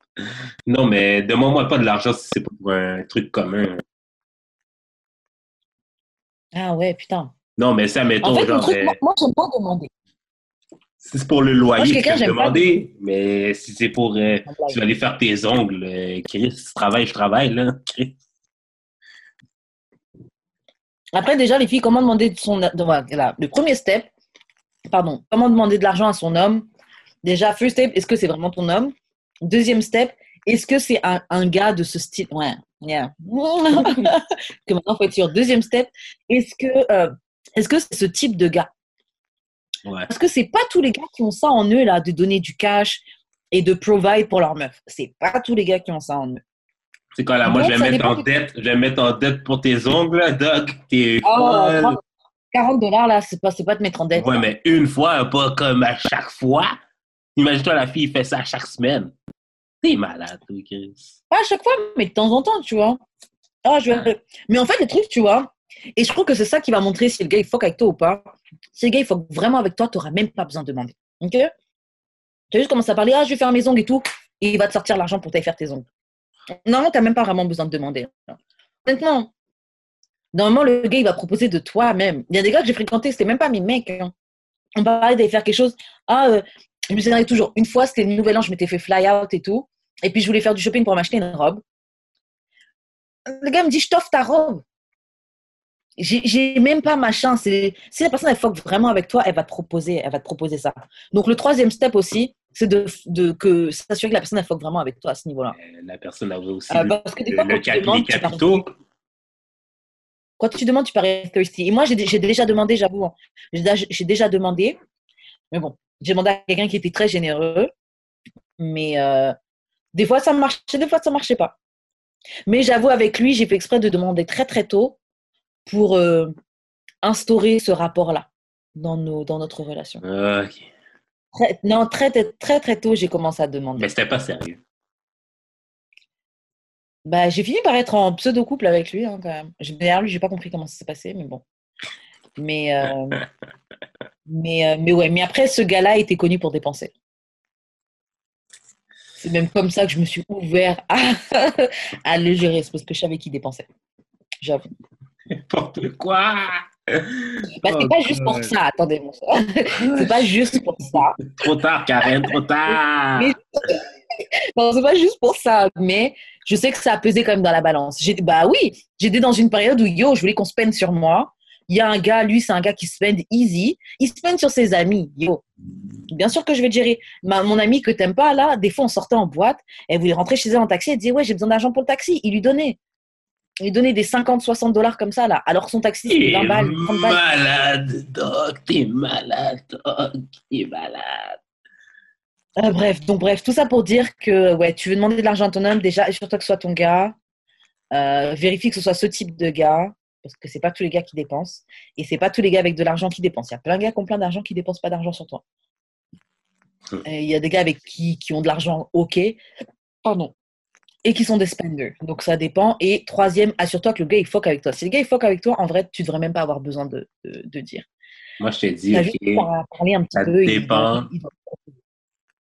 Non, mais demande-moi pas de l'argent si c'est pour un truc commun. Ah ouais, putain. Non, mais ça, mettons, En fait, genre, truc, euh, moi, j'aime pas demander. si c'est pour le Moi, je loyer, tu quelqu'un, peux pas demander. Mais si c'est pour, euh, tu vas aller faire tes ongles, euh, Chris, tu travailles, je travaille, là. Chris. Après, déjà, les filles, comment demander de son. voilà, le premier step, pardon, comment demander de l'argent à son homme? Déjà, first step, est-ce que c'est vraiment ton homme? Deuxième step, est-ce que c'est un, un gars de ce style? Ouais, yeah. que maintenant, il faut être sûr. Deuxième step, est-ce que euh, est-ce que c'est ce type de gars? Ouais. Parce que c'est pas tous les gars qui ont ça en eux, là, de donner du cash et de provide pour leur meuf. C'est pas tous les gars qui ont ça en eux. C'est quoi, là, moi, Donc, je vais mettre en dette, je vais mettre en dette pour tes ongles, Doc. T'es Oh. 30 40 dollars, là, c'est pas, pas de mettre en dette. Ouais, là. mais une fois, pas comme à chaque fois. Imagine-toi, la fille fait ça chaque semaine. T'es malade, toi, Chris. Pas à chaque fois, mais de temps en temps, tu vois. Ah, je vais- Mais en fait, le truc, tu vois, et je trouve que c'est ça qui va montrer si le gars il fuck avec toi ou pas. Si le gars il fuck vraiment avec toi, tu n'auras même pas besoin de demander. Ok? Tu as juste commencé à parler, ah, je vais faire mes ongles et tout, et il va te sortir l'argent pour t'aller faire tes ongles. Non, tu n'as même pas vraiment besoin de demander. Honnêtement, normalement, le gars il va proposer de toi-même. Il y a des gars que j'ai fréquentés, c'était même pas mes mecs. hein. On parlait d'aller faire quelque chose. Ah, euh, je me souviens toujours, une fois, c'était le nouvel an, je m'étais fait fly out et tout. Et puis, je voulais faire du shopping pour m'acheter une robe. Le gars me dit, je t'offre ta robe. J'ai même pas machin. C'est- Si la personne, elle fuck vraiment avec toi, elle va te proposer, elle va te proposer ça. Donc, le troisième step aussi, c'est de, de que s'assurer que la personne, elle fuck vraiment avec toi à ce niveau-là. La personne avait aussi Euh, parce que des fois, le quand tu cap- demandes, les tu capitaux. Quand tu demandes, tu parais thirsty. Et moi, j'ai déjà demandé, j'avoue, hein. j'ai déjà- j'ai déjà demandé. Mais bon, j'ai demandé à quelqu'un qui était très généreux. Mais euh, des fois, ça marchait, des fois, ça marchait pas. Mais j'avoue, avec lui, j'ai fait exprès de demander très, très tôt pour euh, instaurer ce rapport-là dans, nos, dans notre relation. Ok. Très- non, très, très, très, très tôt, j'ai commencé à demander. Mais c'était pas sérieux. Bah, j'ai fini par être en pseudo-couple avec lui, hein, quand même. D'ailleurs, lui, j'ai pas compris comment ça s'est passé, mais bon. Mais, euh, mais, euh, mais ouais, mais après, ce gars-là était connu pour dépenser. C'est même comme ça que je me suis ouvert à, à le gérer, c'est parce que je savais qu'il dépensait. J'avoue. N'importe quoi. Bah, c'est Oh, pas juste pour ça, attendez, mon soeur. C'est pas juste pour ça. Trop tard, Karen, trop tard. Mais- Non, c'est pas juste pour ça, mais je sais que ça a pesé quand même dans la balance. J'ai- Bah oui, j'étais dans une période où yo, je voulais qu'on se peine sur moi Il y a un gars, lui, c'est un gars qui spend easy. Il spend sur ses amis. Yo. Bien sûr que je vais gérer. Ma- mon ami que t'aimes pas, là, des fois, on sortait en boîte. Elle voulait rentrer chez elle en taxi. Elle disait, ouais, j'ai besoin d'argent pour le taxi. Il lui donnait. Il lui donnait des 50, 60 dollars comme ça, là. Alors que son taxi, T'es 20 balles, 30 balles. malade, Doc. T'es malade, Doc. T'es malade. Euh, bref, donc bref, tout ça pour dire que ouais, tu veux demander de l'argent à ton homme, déjà, assure-toi que ce soit ton gars. Euh, vérifie que ce soit ce type de gars, parce que c'est pas tous les gars qui dépensent. Et c'est pas tous les gars avec de l'argent qui dépensent. Il y a plein de gars qui ont plein d'argent qui dépensent pas d'argent sur toi. Et Il y a des gars avec qui, qui ont de l'argent, ok, pardon, et qui sont des spenders. Donc ça dépend. Et troisième, assure-toi que le gars il fuck avec toi. Si le gars il fuck avec toi, en vrai, tu devrais même pas avoir besoin de, de, de dire. Moi, je te dis, parler un petit ça peu. et il dépend. va- il va-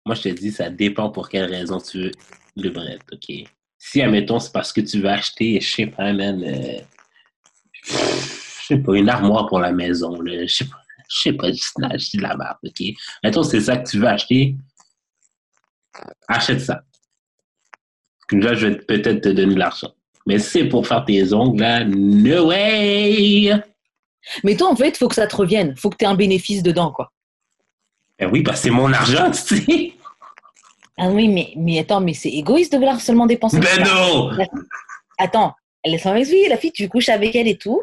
Moi, je te dis, ça dépend pour quelle raison tu veux le bread, OK? Si, admettons, c'est parce que tu veux acheter, je sais pas, man, euh, je sais pas, une armoire pour la maison, là, je sais pas, je sais pas, je dis de la- merde, OK? Mettons, c'est ça que tu veux acheter, achète ça. Là, je vais peut-être te donner de l'argent. Mais c'est pour faire tes ongles, là, no way! Mais toi, en fait, il faut que ça te revienne. faut que tu aies un bénéfice dedans, quoi. Ben oui, que c'est mon argent, tu sais! Ah oui, mais, mais attends, mais c'est égoïste de vouloir seulement dépenser. Ben non! Attends, laisse-moi m'expliquer. La fille, tu couches avec elle et tout.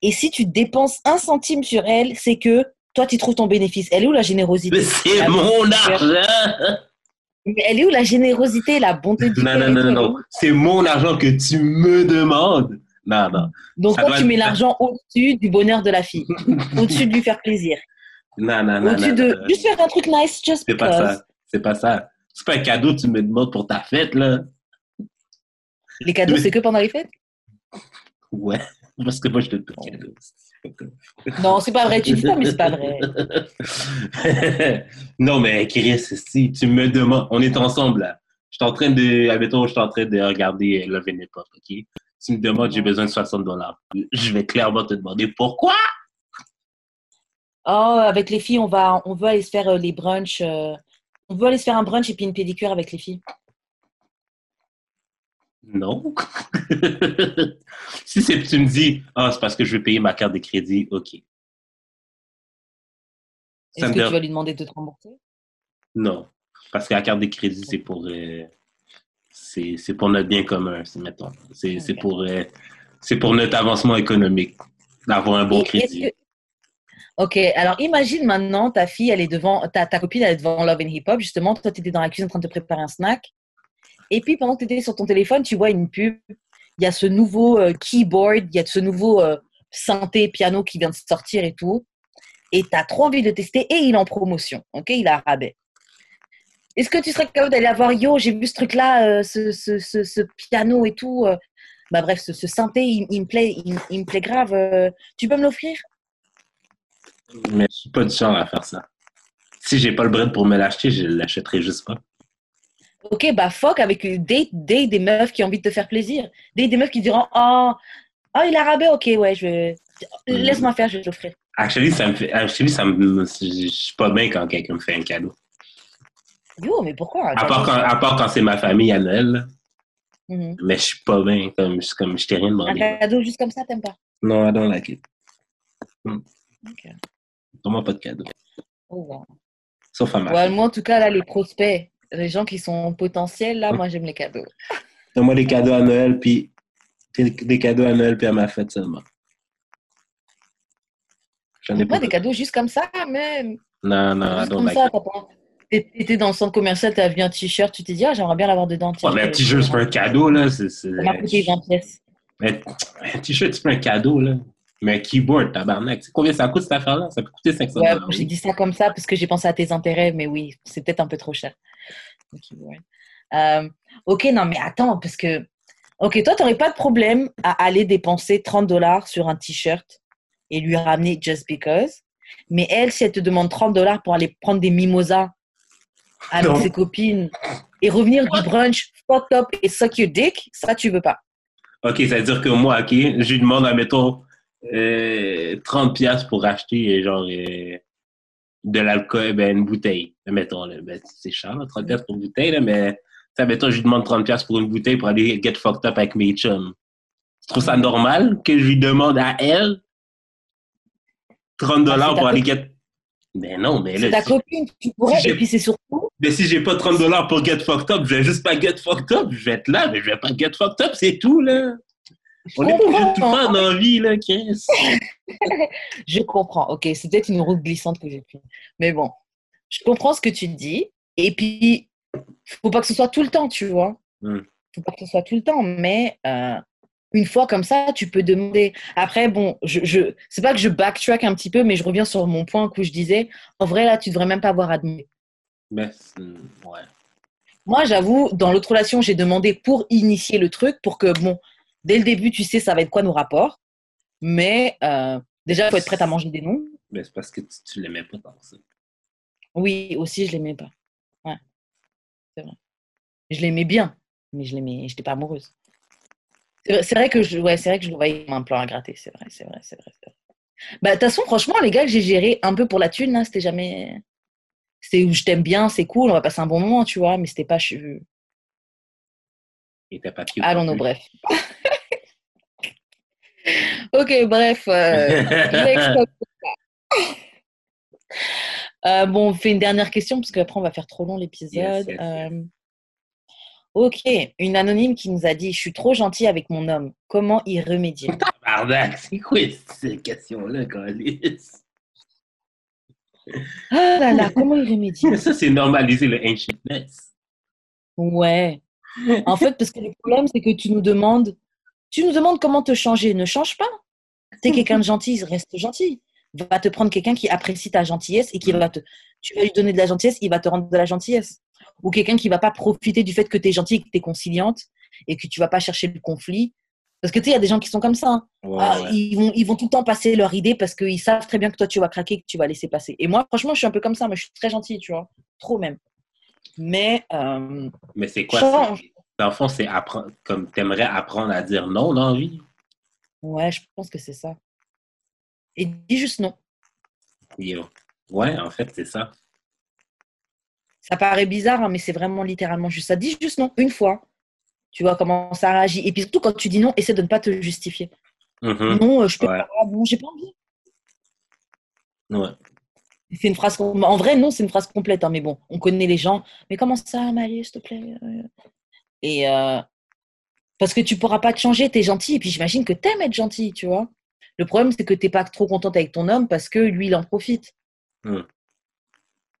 Et si tu dépenses un centime sur elle, c'est que toi, tu trouves ton bénéfice. Elle est où la générosité? Mais c'est La mon argent! Mais Elle est où la générosité, la bonté du Non, non, non, non, non. C'est mon argent que tu me demandes. Non, non. Donc Ça toi, tu être- mets l'argent au-dessus du bonheur de la fille. au-dessus de lui faire plaisir. Non, non, non. Au-dessus de juste faire un truc nice, just C'est pas ça. C'est pas ça. C'est pas un cadeau que tu me demandes pour ta fête, là. Les cadeaux, Mais- c'est que pendant les fêtes? Ouais. Parce que moi, je te donne pas de cadeau. Non, c'est pas vrai. Tu dis ça, mais c'est pas vrai. non, mais Chris, si tu me demandes, on est ensemble là. Je suis en train de, admettons, je suis en train de regarder Love and ok? Tu me demandes, j'ai besoin de 60 dollars. Je vais clairement te demander pourquoi? Oh, avec les filles, on va, on veut aller se faire euh, les brunchs. euh, on veut aller se faire un brunch et puis une pédicure avec les filles. Non. si c'est, tu me dis, ah, c'est parce que je veux payer ma carte de crédit, ok. Est-ce que tu vas lui demander de te rembourser? Non. Parce que la carte de crédit, c'est pour, euh, c'est, pour notre bien commun, c'est, mettons. C'est, pour, euh, c'est pour notre avancement économique, d'avoir un bon Et crédit. que- Ok, alors imagine maintenant ta fille, elle est devant, ta, ta copine, elle est devant Love and Hip Hop, justement, toi, tu étais dans la cuisine en train de te préparer un snack. Et puis, pendant que tu étais sur ton téléphone, tu vois une pub. Il y a ce nouveau euh, keyboard, il y a ce nouveau euh, synthé piano qui vient de sortir et tout. Et tu as trop envie de tester et il est en promotion. Ok, il à rabais. Est-ce que tu serais capable d'aller voir? Yo, j'ai vu ce truc-là, euh, ce, ce, ce, piano et tout. bah, bref, ce, synthé, il, me plaît, il, me plaît grave. tu peux me l'offrir? Mais je suis pas du genre à faire ça. Si j'ai pas le bread pour me l'acheter, je l'achèterai juste pas. Ok, bah fuck avec date, date des meufs qui ont envie de te faire plaisir. Date des meufs qui diront Oh, oh il a rabais, ok, ouais, je. Mhm. Laisse-moi faire, je vais te l'offrir. Actually, ça me fait, actually, ça me, je suis pas bien quand quelqu'un me fait un cadeau. Yo, mais pourquoi? À part quand, à part quand c'est ma famille à Noël. Mhm. mais je suis pas bien, comme, comme je t'ai rien Un demandé. cadeau juste comme ça, t'aimes pas? Non, I don't like it. Ok. Donne-moi pas de cadeau. Oh, wow. Sauf à ma Ouais, moi, en tout cas, là, les prospects, les gens qui sont potentiels, là, moi, j'aime les cadeaux. Donne-moi des cadeaux à Noël, puis des, cadeaux à Noël, puis à ma fête seulement. J'en ai Pas des cadeaux juste comme ça, même. Non, non, Juste comme like ça, it. t'as pas. T'étais dans le centre commercial, t'as vu un t-shirt, tu t'es dit, ah, j'aimerais bien l'avoir dedans. Ouais, mais un t-shirt, c'est pas un cadeau, là. C'est, m'a coûté 20 pièces. Mais un t-shirt, c'est pas un cadeau, là. Mais un keyboard, tabarnak. Tu sais combien ça coûte, cette affaire-là? Ça peut coûter 500 Ouais, j'ai dit ça comme ça parce que j'ai pensé à tes intérêts, mais oui, c'est peut-être un peu trop cher. Ok, ouais. Euh, ok, non, mais attends, parce que. Ok, toi, tu n'aurais pas de problème à aller dépenser 30 dollars sur un t-shirt et lui ramener just because. Mais elle, si elle te demande 30 dollars pour aller prendre des mimosas avec Non. ses copines et revenir du brunch fucked up et suck your dick, ça, tu veux pas. OK, ça veut dire que moi, OK, je lui demande, admettons, euh, 30 pièces pour acheter, euh, genre, euh, de l'alcool, ben, une bouteille. Mettons, là, ben, c'est cher, là, 30 pièces pour une bouteille, là, mais, ça, mettons, je lui demande 30 pièces pour une bouteille pour aller get fucked up avec mes chums. Tu trouves ça normal que je lui demande à elle 30 dollars Ah, c'est ta pour aller get. Mais non, mais C'est là, ta si- copine, tu pourrais. Et puis c'est surtout. mais si j'ai pas 30 dollars pour get fucked up, je vais juste pas get fucked up. Je vais être là, mais je vais pas get fucked up, c'est tout, là. On est pas obligé de tout comprends. faire dans la vie, là, Chris. Je comprends. Ok, c'est peut-être une route glissante que j'ai prise. Mais bon, je comprends ce que tu dis. Et puis, faut pas que ce soit tout le temps, tu vois. Hmm. Faut pas que ce soit tout le temps. Mais euh, une fois comme ça, tu peux demander. Après, bon, je, je c'est pas que je backtrack un petit peu, mais je reviens sur mon point où je disais, en vrai, là, tu devrais même pas avoir à demander. Mais, c'est- ouais. Moi, j'avoue, dans l'autre relation, j'ai demandé pour initier le truc, pour que, bon, dès le début, tu sais, ça va être quoi nos rapports. Mais euh, déjà, il faut être prête à manger des noms. Mais c'est parce que tu, tu l'aimais pas tant ça. Oui, aussi, je l'aimais pas. Ouais, c'est vrai. Je l'aimais bien, mais je l'aimais, j'étais pas amoureuse. C'est vrai, que je, ouais, c'est vrai que je le voyais comme un plan à gratter. C'est vrai, c'est vrai, c'est vrai. Bah, de toute façon, franchement, les gars que j'ai géré un peu pour la thune, hein, c'était jamais. C'était où je t'aime bien, c'est cool, on va passer un bon moment, tu vois, mais c'était pas. Je... Il était pas cute. Allons, non nous, plus. bref. ok, bref. euh. Euh, bon, on fait une dernière question parce qu'après on va faire trop long l'épisode. Yes, yes, yes. Euh, Ok, une anonyme qui nous a dit Je suis trop gentille avec mon homme. Comment y remédier Bardac, c'est quoi cette question-là, Calis? Ah là là, comment y remédier? Mais ça, c'est normaliser le ancientness. Ouais. En fait, parce que le problème, c'est que tu nous demandes, tu nous demandes comment te changer. Ne change pas. T'es quelqu'un de gentil, reste gentil. Va te prendre quelqu'un qui apprécie ta gentillesse et qui va te, tu vas lui donner de la gentillesse, il va te rendre de la gentillesse. Ou quelqu'un qui va pas profiter du fait que tu es gentil, que tu es conciliante et que tu vas pas chercher le conflit. Parce que tu sais, il y a des gens qui sont comme ça. hein. Ah, ouais. ils, vont, ils vont tout le temps passer leur idée parce qu'ils savent très bien que toi, tu vas craquer, que tu vas laisser passer. Et moi, franchement, je suis un peu comme ça. Moi, je suis très gentille, tu vois. Trop même. Mais euh, Mais c'est quoi? Dans le fond, c'est apprendre, comme t'aimerais apprendre à dire non dans la vie? Ouais, je pense que c'est ça. Et dis juste non. Yo. Ouais, en fait, c'est ça. Ça paraît bizarre, hein, mais c'est vraiment littéralement juste ça. Dis juste non, une fois. Tu vois comment ça réagit. Et puis surtout, quand tu dis non, essaie de ne pas te justifier. Mhm. Non, euh, je peux Ouais. pas. Non, j'ai pas envie. Ouais. C'est une phrase. En vrai, non, c'est une phrase complète. hein, mais bon, on connaît les gens. Mais comment ça, Malie, s'il te plaît euh Et euh, parce que tu pourras pas te changer. T'es gentil. Et puis j'imagine que t'aimes être gentil, tu vois. Le problème, c'est que t'es pas trop contente avec ton homme parce que lui, il en profite.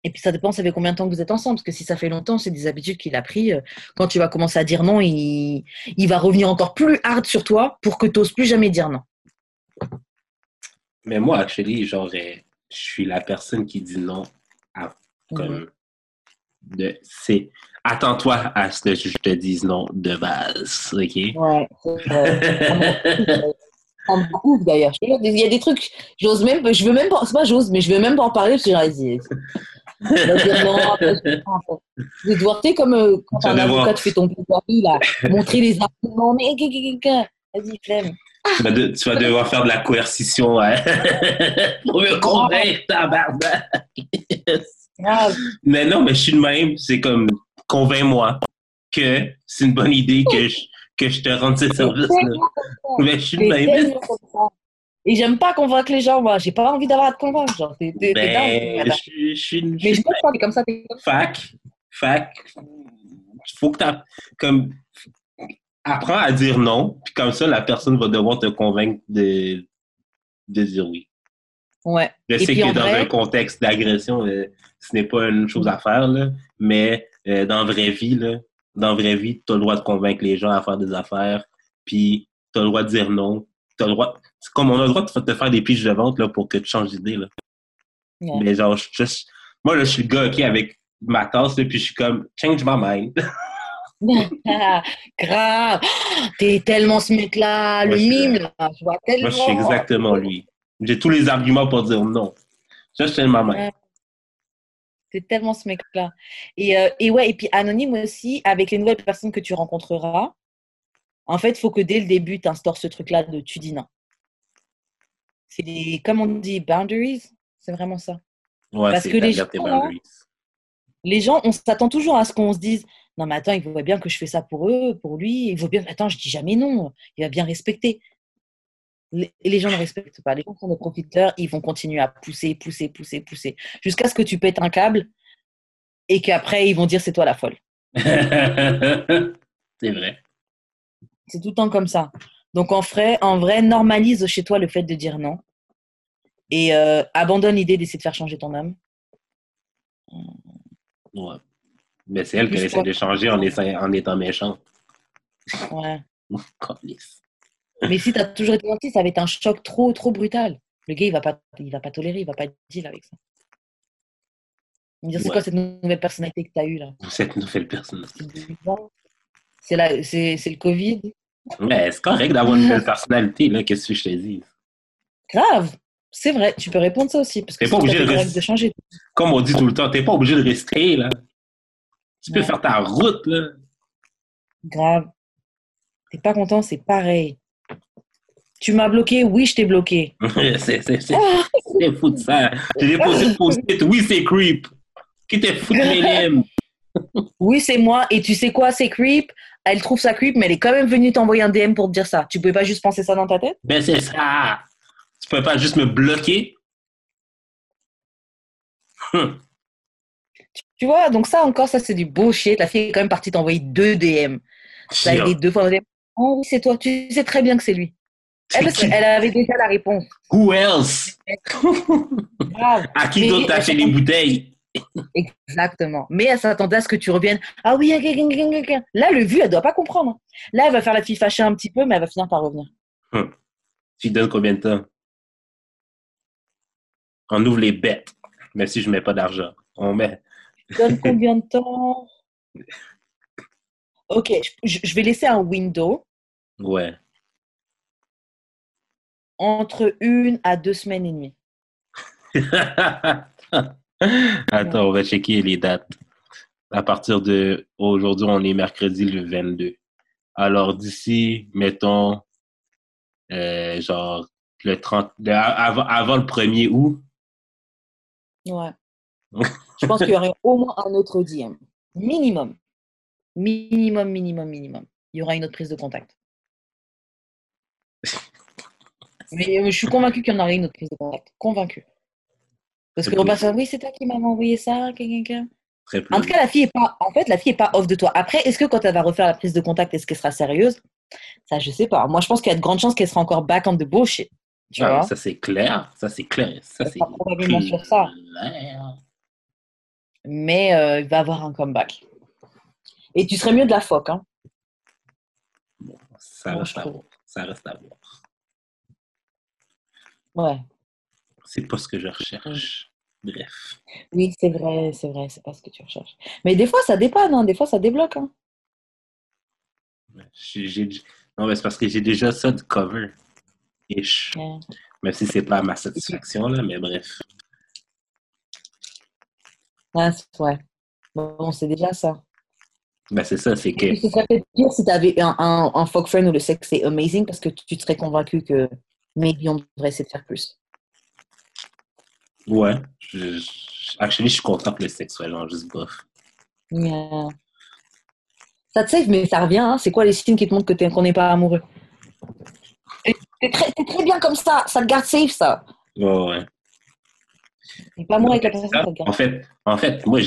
Et puis ça dépend, ça fait combien de temps que vous êtes ensemble? Parce que si ça fait longtemps, c'est des habitudes qu'il a pris. euh, Quand tu vas commencer à dire non, il, il va revenir encore plus hard sur toi pour que tu n'oses plus jamais dire non. Mais moi, actually, genre, euh, je suis la personne qui dit non à, comme, de, c'est, attends-toi à ce que je te dise non de base, ok? Ouais, c'est. Ça me couvre, d'ailleurs. Te Il y a des trucs, j'ose même, pas- je veux même pas, c'est pas j'ose, mais je veux même pas en parler parce que devoir, tu sais, comme euh, quand un avocat, tu fais ton plaidoirie, là, montrer les arguments, mais vas-y, flemme. tu, vas de- tu vas devoir faire de la coercition. Pour me convaincre, tabarnak. Mais non, mais je suis de même. C'est comme, convainc-moi que c'est une bonne idée que je, que je te rende ce service-là. Mais je suis de même. Et j'aime pas convaincre les gens, moi. J'ai pas envie d'avoir à te convaincre. Genre, t'es, t'es, Ben, dingue. je suis- je suis je Mais je pense comme ça, t'es. Fac, fac, faut que tu comme apprends à dire non, puis comme ça la personne va devoir te convaincre de, de dire oui. Ouais. Je sais que dans vrai- un contexte d'agression, euh, ce n'est pas une chose à faire, là, mais euh, dans la vraie vie, là, dans la vraie vie, tu as le droit de convaincre les gens à faire des affaires, puis tu as le droit de dire non. T'as le droit, c'est comme on a le droit de te faire des piges de vente là, pour que tu changes d'idée. Ouais. Mais genre, je, je- moi, là, je suis le gars, OK, avec ma tasse, là, puis je suis comme, change my mind. Grave. T'es tellement ce mec-là, le mime, là. Je vois tellement. Moi, je suis exactement lui. J'ai tous les arguments pour dire non. Je change my mind. T'es tellement ce mec-là. Et, euh, et ouais, et puis anonyme aussi, avec les nouvelles personnes que tu rencontreras, en fait, il faut que dès le début, tu instaures ce truc-là de tu dis non. C'est des, comme on dit, boundaries. C'est vraiment ça. Ouais, Parce que les gens. Les gens, on s'attend toujours à ce qu'on se dise non, mais attends, il voit bien que je fais ça pour eux, pour lui. Il voit bien, attends, je dis jamais non. Il va bien respecter. Les- Et les gens ne respectent pas. Les gens sont des profiteurs, ils vont continuer à pousser, pousser, pousser, pousser, jusqu'à ce que tu pètes un câble et qu'après, ils vont dire c'est toi la folle. c'est vrai. C'est tout le temps comme ça. Donc, en vrai, en vrai normalise chez toi le fait de dire non et euh, abandonne l'idée d'essayer de faire changer ton homme. Ouais. Mais c'est elle qui essaie de changer en étant, en étant méchante. Ouais. Mais si tu as toujours été gentil, ça va être un choc trop, trop brutal. Le gars, il va pas, il va pas tolérer, il va pas deal avec ça. Il va me dire, c'est Ouais. quoi cette nouvelle personnalité que tu as eue là? Cette nouvelle personne. C'est le Covid. Mais c'est correct d'avoir une belle personnalité, là, qu'est-ce que je te dis? Grave. C'est vrai, tu peux répondre ça aussi. Parce que pas obligé de changer. Comme on dit tout le temps, t'es pas obligé de rester, là. Tu peux Ouais. faire ta route, là. Grave. T'es pas content, c'est pareil. Tu m'as bloqué, oui, je t'ai bloqué. c'est fou de ça. J'ai déposé le post-it, oui, c'est creep. Qui t'es fou de? Oui, c'est moi. Et tu sais quoi, c'est creep? Elle trouve ça creep, mais elle est quand même venue t'envoyer un DM pour te dire ça. Tu pouvais pas juste penser ça dans ta tête? Ben, c'est ça. Tu peux pas juste me bloquer? Hum. Tu vois, donc ça encore, ça c'est du bullshit. La fille est quand même partie t'envoyer deux DM. Ça a été deux fois. Oh oui, c'est toi. Tu sais très bien que c'est lui. Elle, qui? qu'elle avait déjà la réponse. Who else? Grave. À qui d'autre t'as fait les bouteilles? Exactement. Mais elle s'attendait à ce que tu reviennes. Ah oui, là, le vu, elle doit pas comprendre. Là, elle va faire la fille fâchée un petit peu, mais elle va finir par revenir. Tu donnes combien de temps? On ouvre les bêtes, même si je mets pas d'argent. On met. Tu donnes combien de temps? Ok, je, je vais laisser un window Ouais. Entre une à deux semaines et demie. Attends, on va checker les dates. À partir de aujourd'hui, on est mercredi le 22. Alors d'ici, mettons, euh, genre le 30, le- avant, avant le 1er août, Ouais. je pense qu'il y aurait au moins un autre DM. Minimum. Minimum, minimum, minimum. Il y aura une autre prise de contact. Mais euh, je suis convaincue qu'il y en aurait une autre prise de contact. Convaincue. Parce que faire, oui, c'est toi qui m'as envoyé ça, quelqu'un. En tout cas, la fille est pas, en fait, la fille est pas off de toi. Après, est-ce que quand elle va refaire la prise de contact, est-ce qu'elle sera sérieuse? Ça, je sais pas. Moi, je pense qu'il y a de grandes chances qu'elle sera encore back on the bullshit. Tu Ah, vois? ça c'est clair, ça c'est clair, ça c'est probablement sur ça. Mais euh, il va avoir un comeback. Et tu serais mieux de la phoque, hein? Ça Moi, reste à voir. Ça reste à voir. Ouais. C'est pas ce que je recherche. Bref. Oui, c'est vrai, c'est vrai, c'est pas ce que tu recherches. Mais des fois, ça dépanne, hein. Des fois, ça débloque, hein. Non, mais c'est parce que j'ai déjà ça de cover. Ish. Ouais. Même si c'est pas à ma satisfaction, là, mais bref. Ouais, c'est- ouais. Bon, c'est déjà ça. Ben, c'est ça, c'est que. Ce serait pire si tu avais un, un, un folk friend où le sexe est amazing parce que tu serais convaincu que maybe on devrait essayer de faire plus. Ouais. Je, je- actually, je suis content que le sexe soit genre juste bof. Yeah. Ça te save, mais ça revient. Hein. C'est quoi les signes qui te montrent que t'es- qu'on n'est pas amoureux? T'es très, bien comme ça. Ça te garde safe, ça. Ouais, ouais. Pas avec la personne, ça te En fait, en fait moi,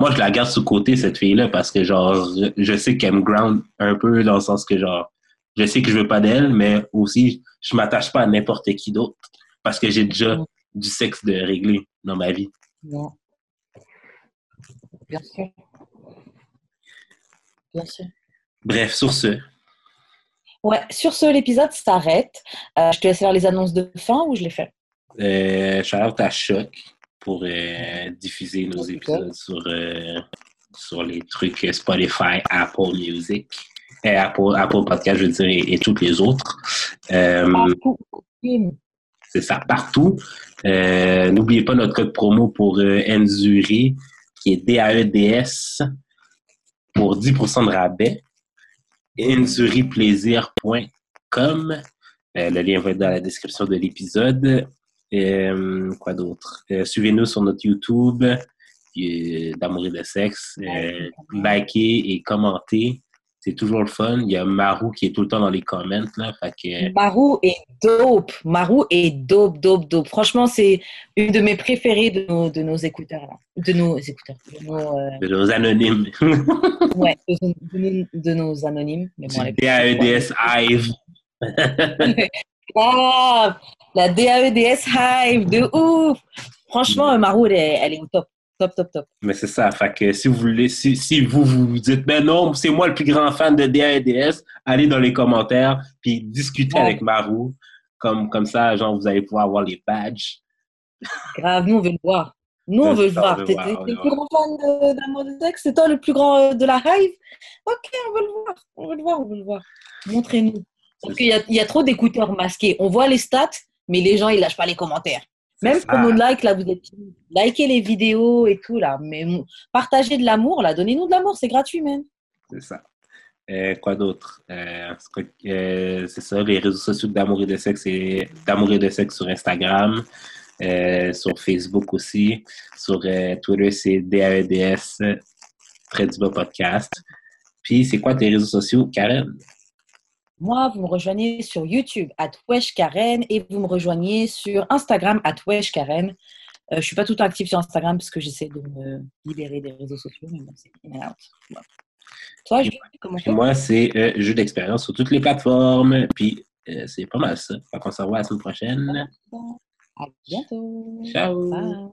moi, je la garde sous côté, cette fille-là, parce que, genre, je sais qu'elle me ground un peu dans le sens que, genre, je sais que je veux pas d'elle, mais aussi, je m'attache pas à n'importe qui d'autre parce que j'ai déjà du sexe de régler dans ma vie. Non. Bien sûr. Bien sûr. Bref, sur ce, Ouais, sur ce, l'épisode s'arrête. Euh, je te laisse faire les annonces de fin ou je les fais? Euh, shout-out à Choc pour euh, diffuser nos épisodes sur, euh, sur les trucs Spotify, Apple Music, Apple, Apple Podcast, je veux dire, et, et toutes les autres. Euh. C'est ça, partout. Euh, N'oubliez pas notre code promo pour euh, Enzuri, qui est DAEDS, pour 10% de rabais. Enzuriplaisir.com. Euh, le lien va être dans la description de l'épisode. Euh, quoi d'autre? Euh, Suivez-nous sur notre YouTube euh, d'Amour et de sexe. Likez et commentez. C'est toujours le fun. Il y a Marou qui est tout le temps dans les comments. Là, fait que, Marou est dope. Marou est dope, dope, dope. Franchement, c'est une de mes préférées de nos, de nos écouteurs. Là. De nos écouteurs. De nos, euh, de nos anonymes. ouais, de, de nos, anonymes. Mais bon, du DAEDS Hive. Ah, la DAEDS Hive, de ouf. Franchement, Marou, elle est, elle est au top. Top, top, top. Mais c'est ça. Fait que si vous voulez, si, si vous vous dites, ben non, c'est moi le plus grand fan de DAEDS, allez dans les commentaires puis discutez Ouais. avec Marou. Comme, comme ça, genre, vous allez pouvoir avoir les badges. Grave, nous, on veut le voir. Nous, on veut le voir. T'es le plus grand fan d'amour de sexe C'est toi le plus grand euh, de la Hive Ok, on veut le voir. On veut le voir, on veut le voir. Montrez-nous. Parce qu'il y y a trop d'écouteurs masqués. On voit les stats, mais les gens, ils lâchent pas les commentaires. Même pour nos likes, là, vous êtes likez les vidéos et tout, là. Mais partagez de l'amour, là. Donnez-nous de l'amour, c'est gratuit, même. C'est ça. Euh, quoi d'autre? Euh, c'est euh, c'est ça, les réseaux sociaux d'Amour et de sexe, c'est d'Amour et de sexe sur Instagram, euh, sur Facebook aussi, sur euh, Twitter, c'est DAEDS, très du bas podcast. Puis, c'est quoi tes réseaux sociaux, Karen? Moi, vous me rejoignez sur YouTube, Wesh Karen, et vous me rejoignez sur Instagram, Wesh Karen. Euh, je suis pas tout le temps active sur Instagram parce que j'essaie de me libérer des réseaux sociaux, mais bon, c'est out. Toi, comment moi, c'est euh, jeu d'expérience sur toutes les plateformes. Puis, euh, c'est pas mal ça. Qu'on se revoit la semaine prochaine. À bientôt. Ciao! Bye.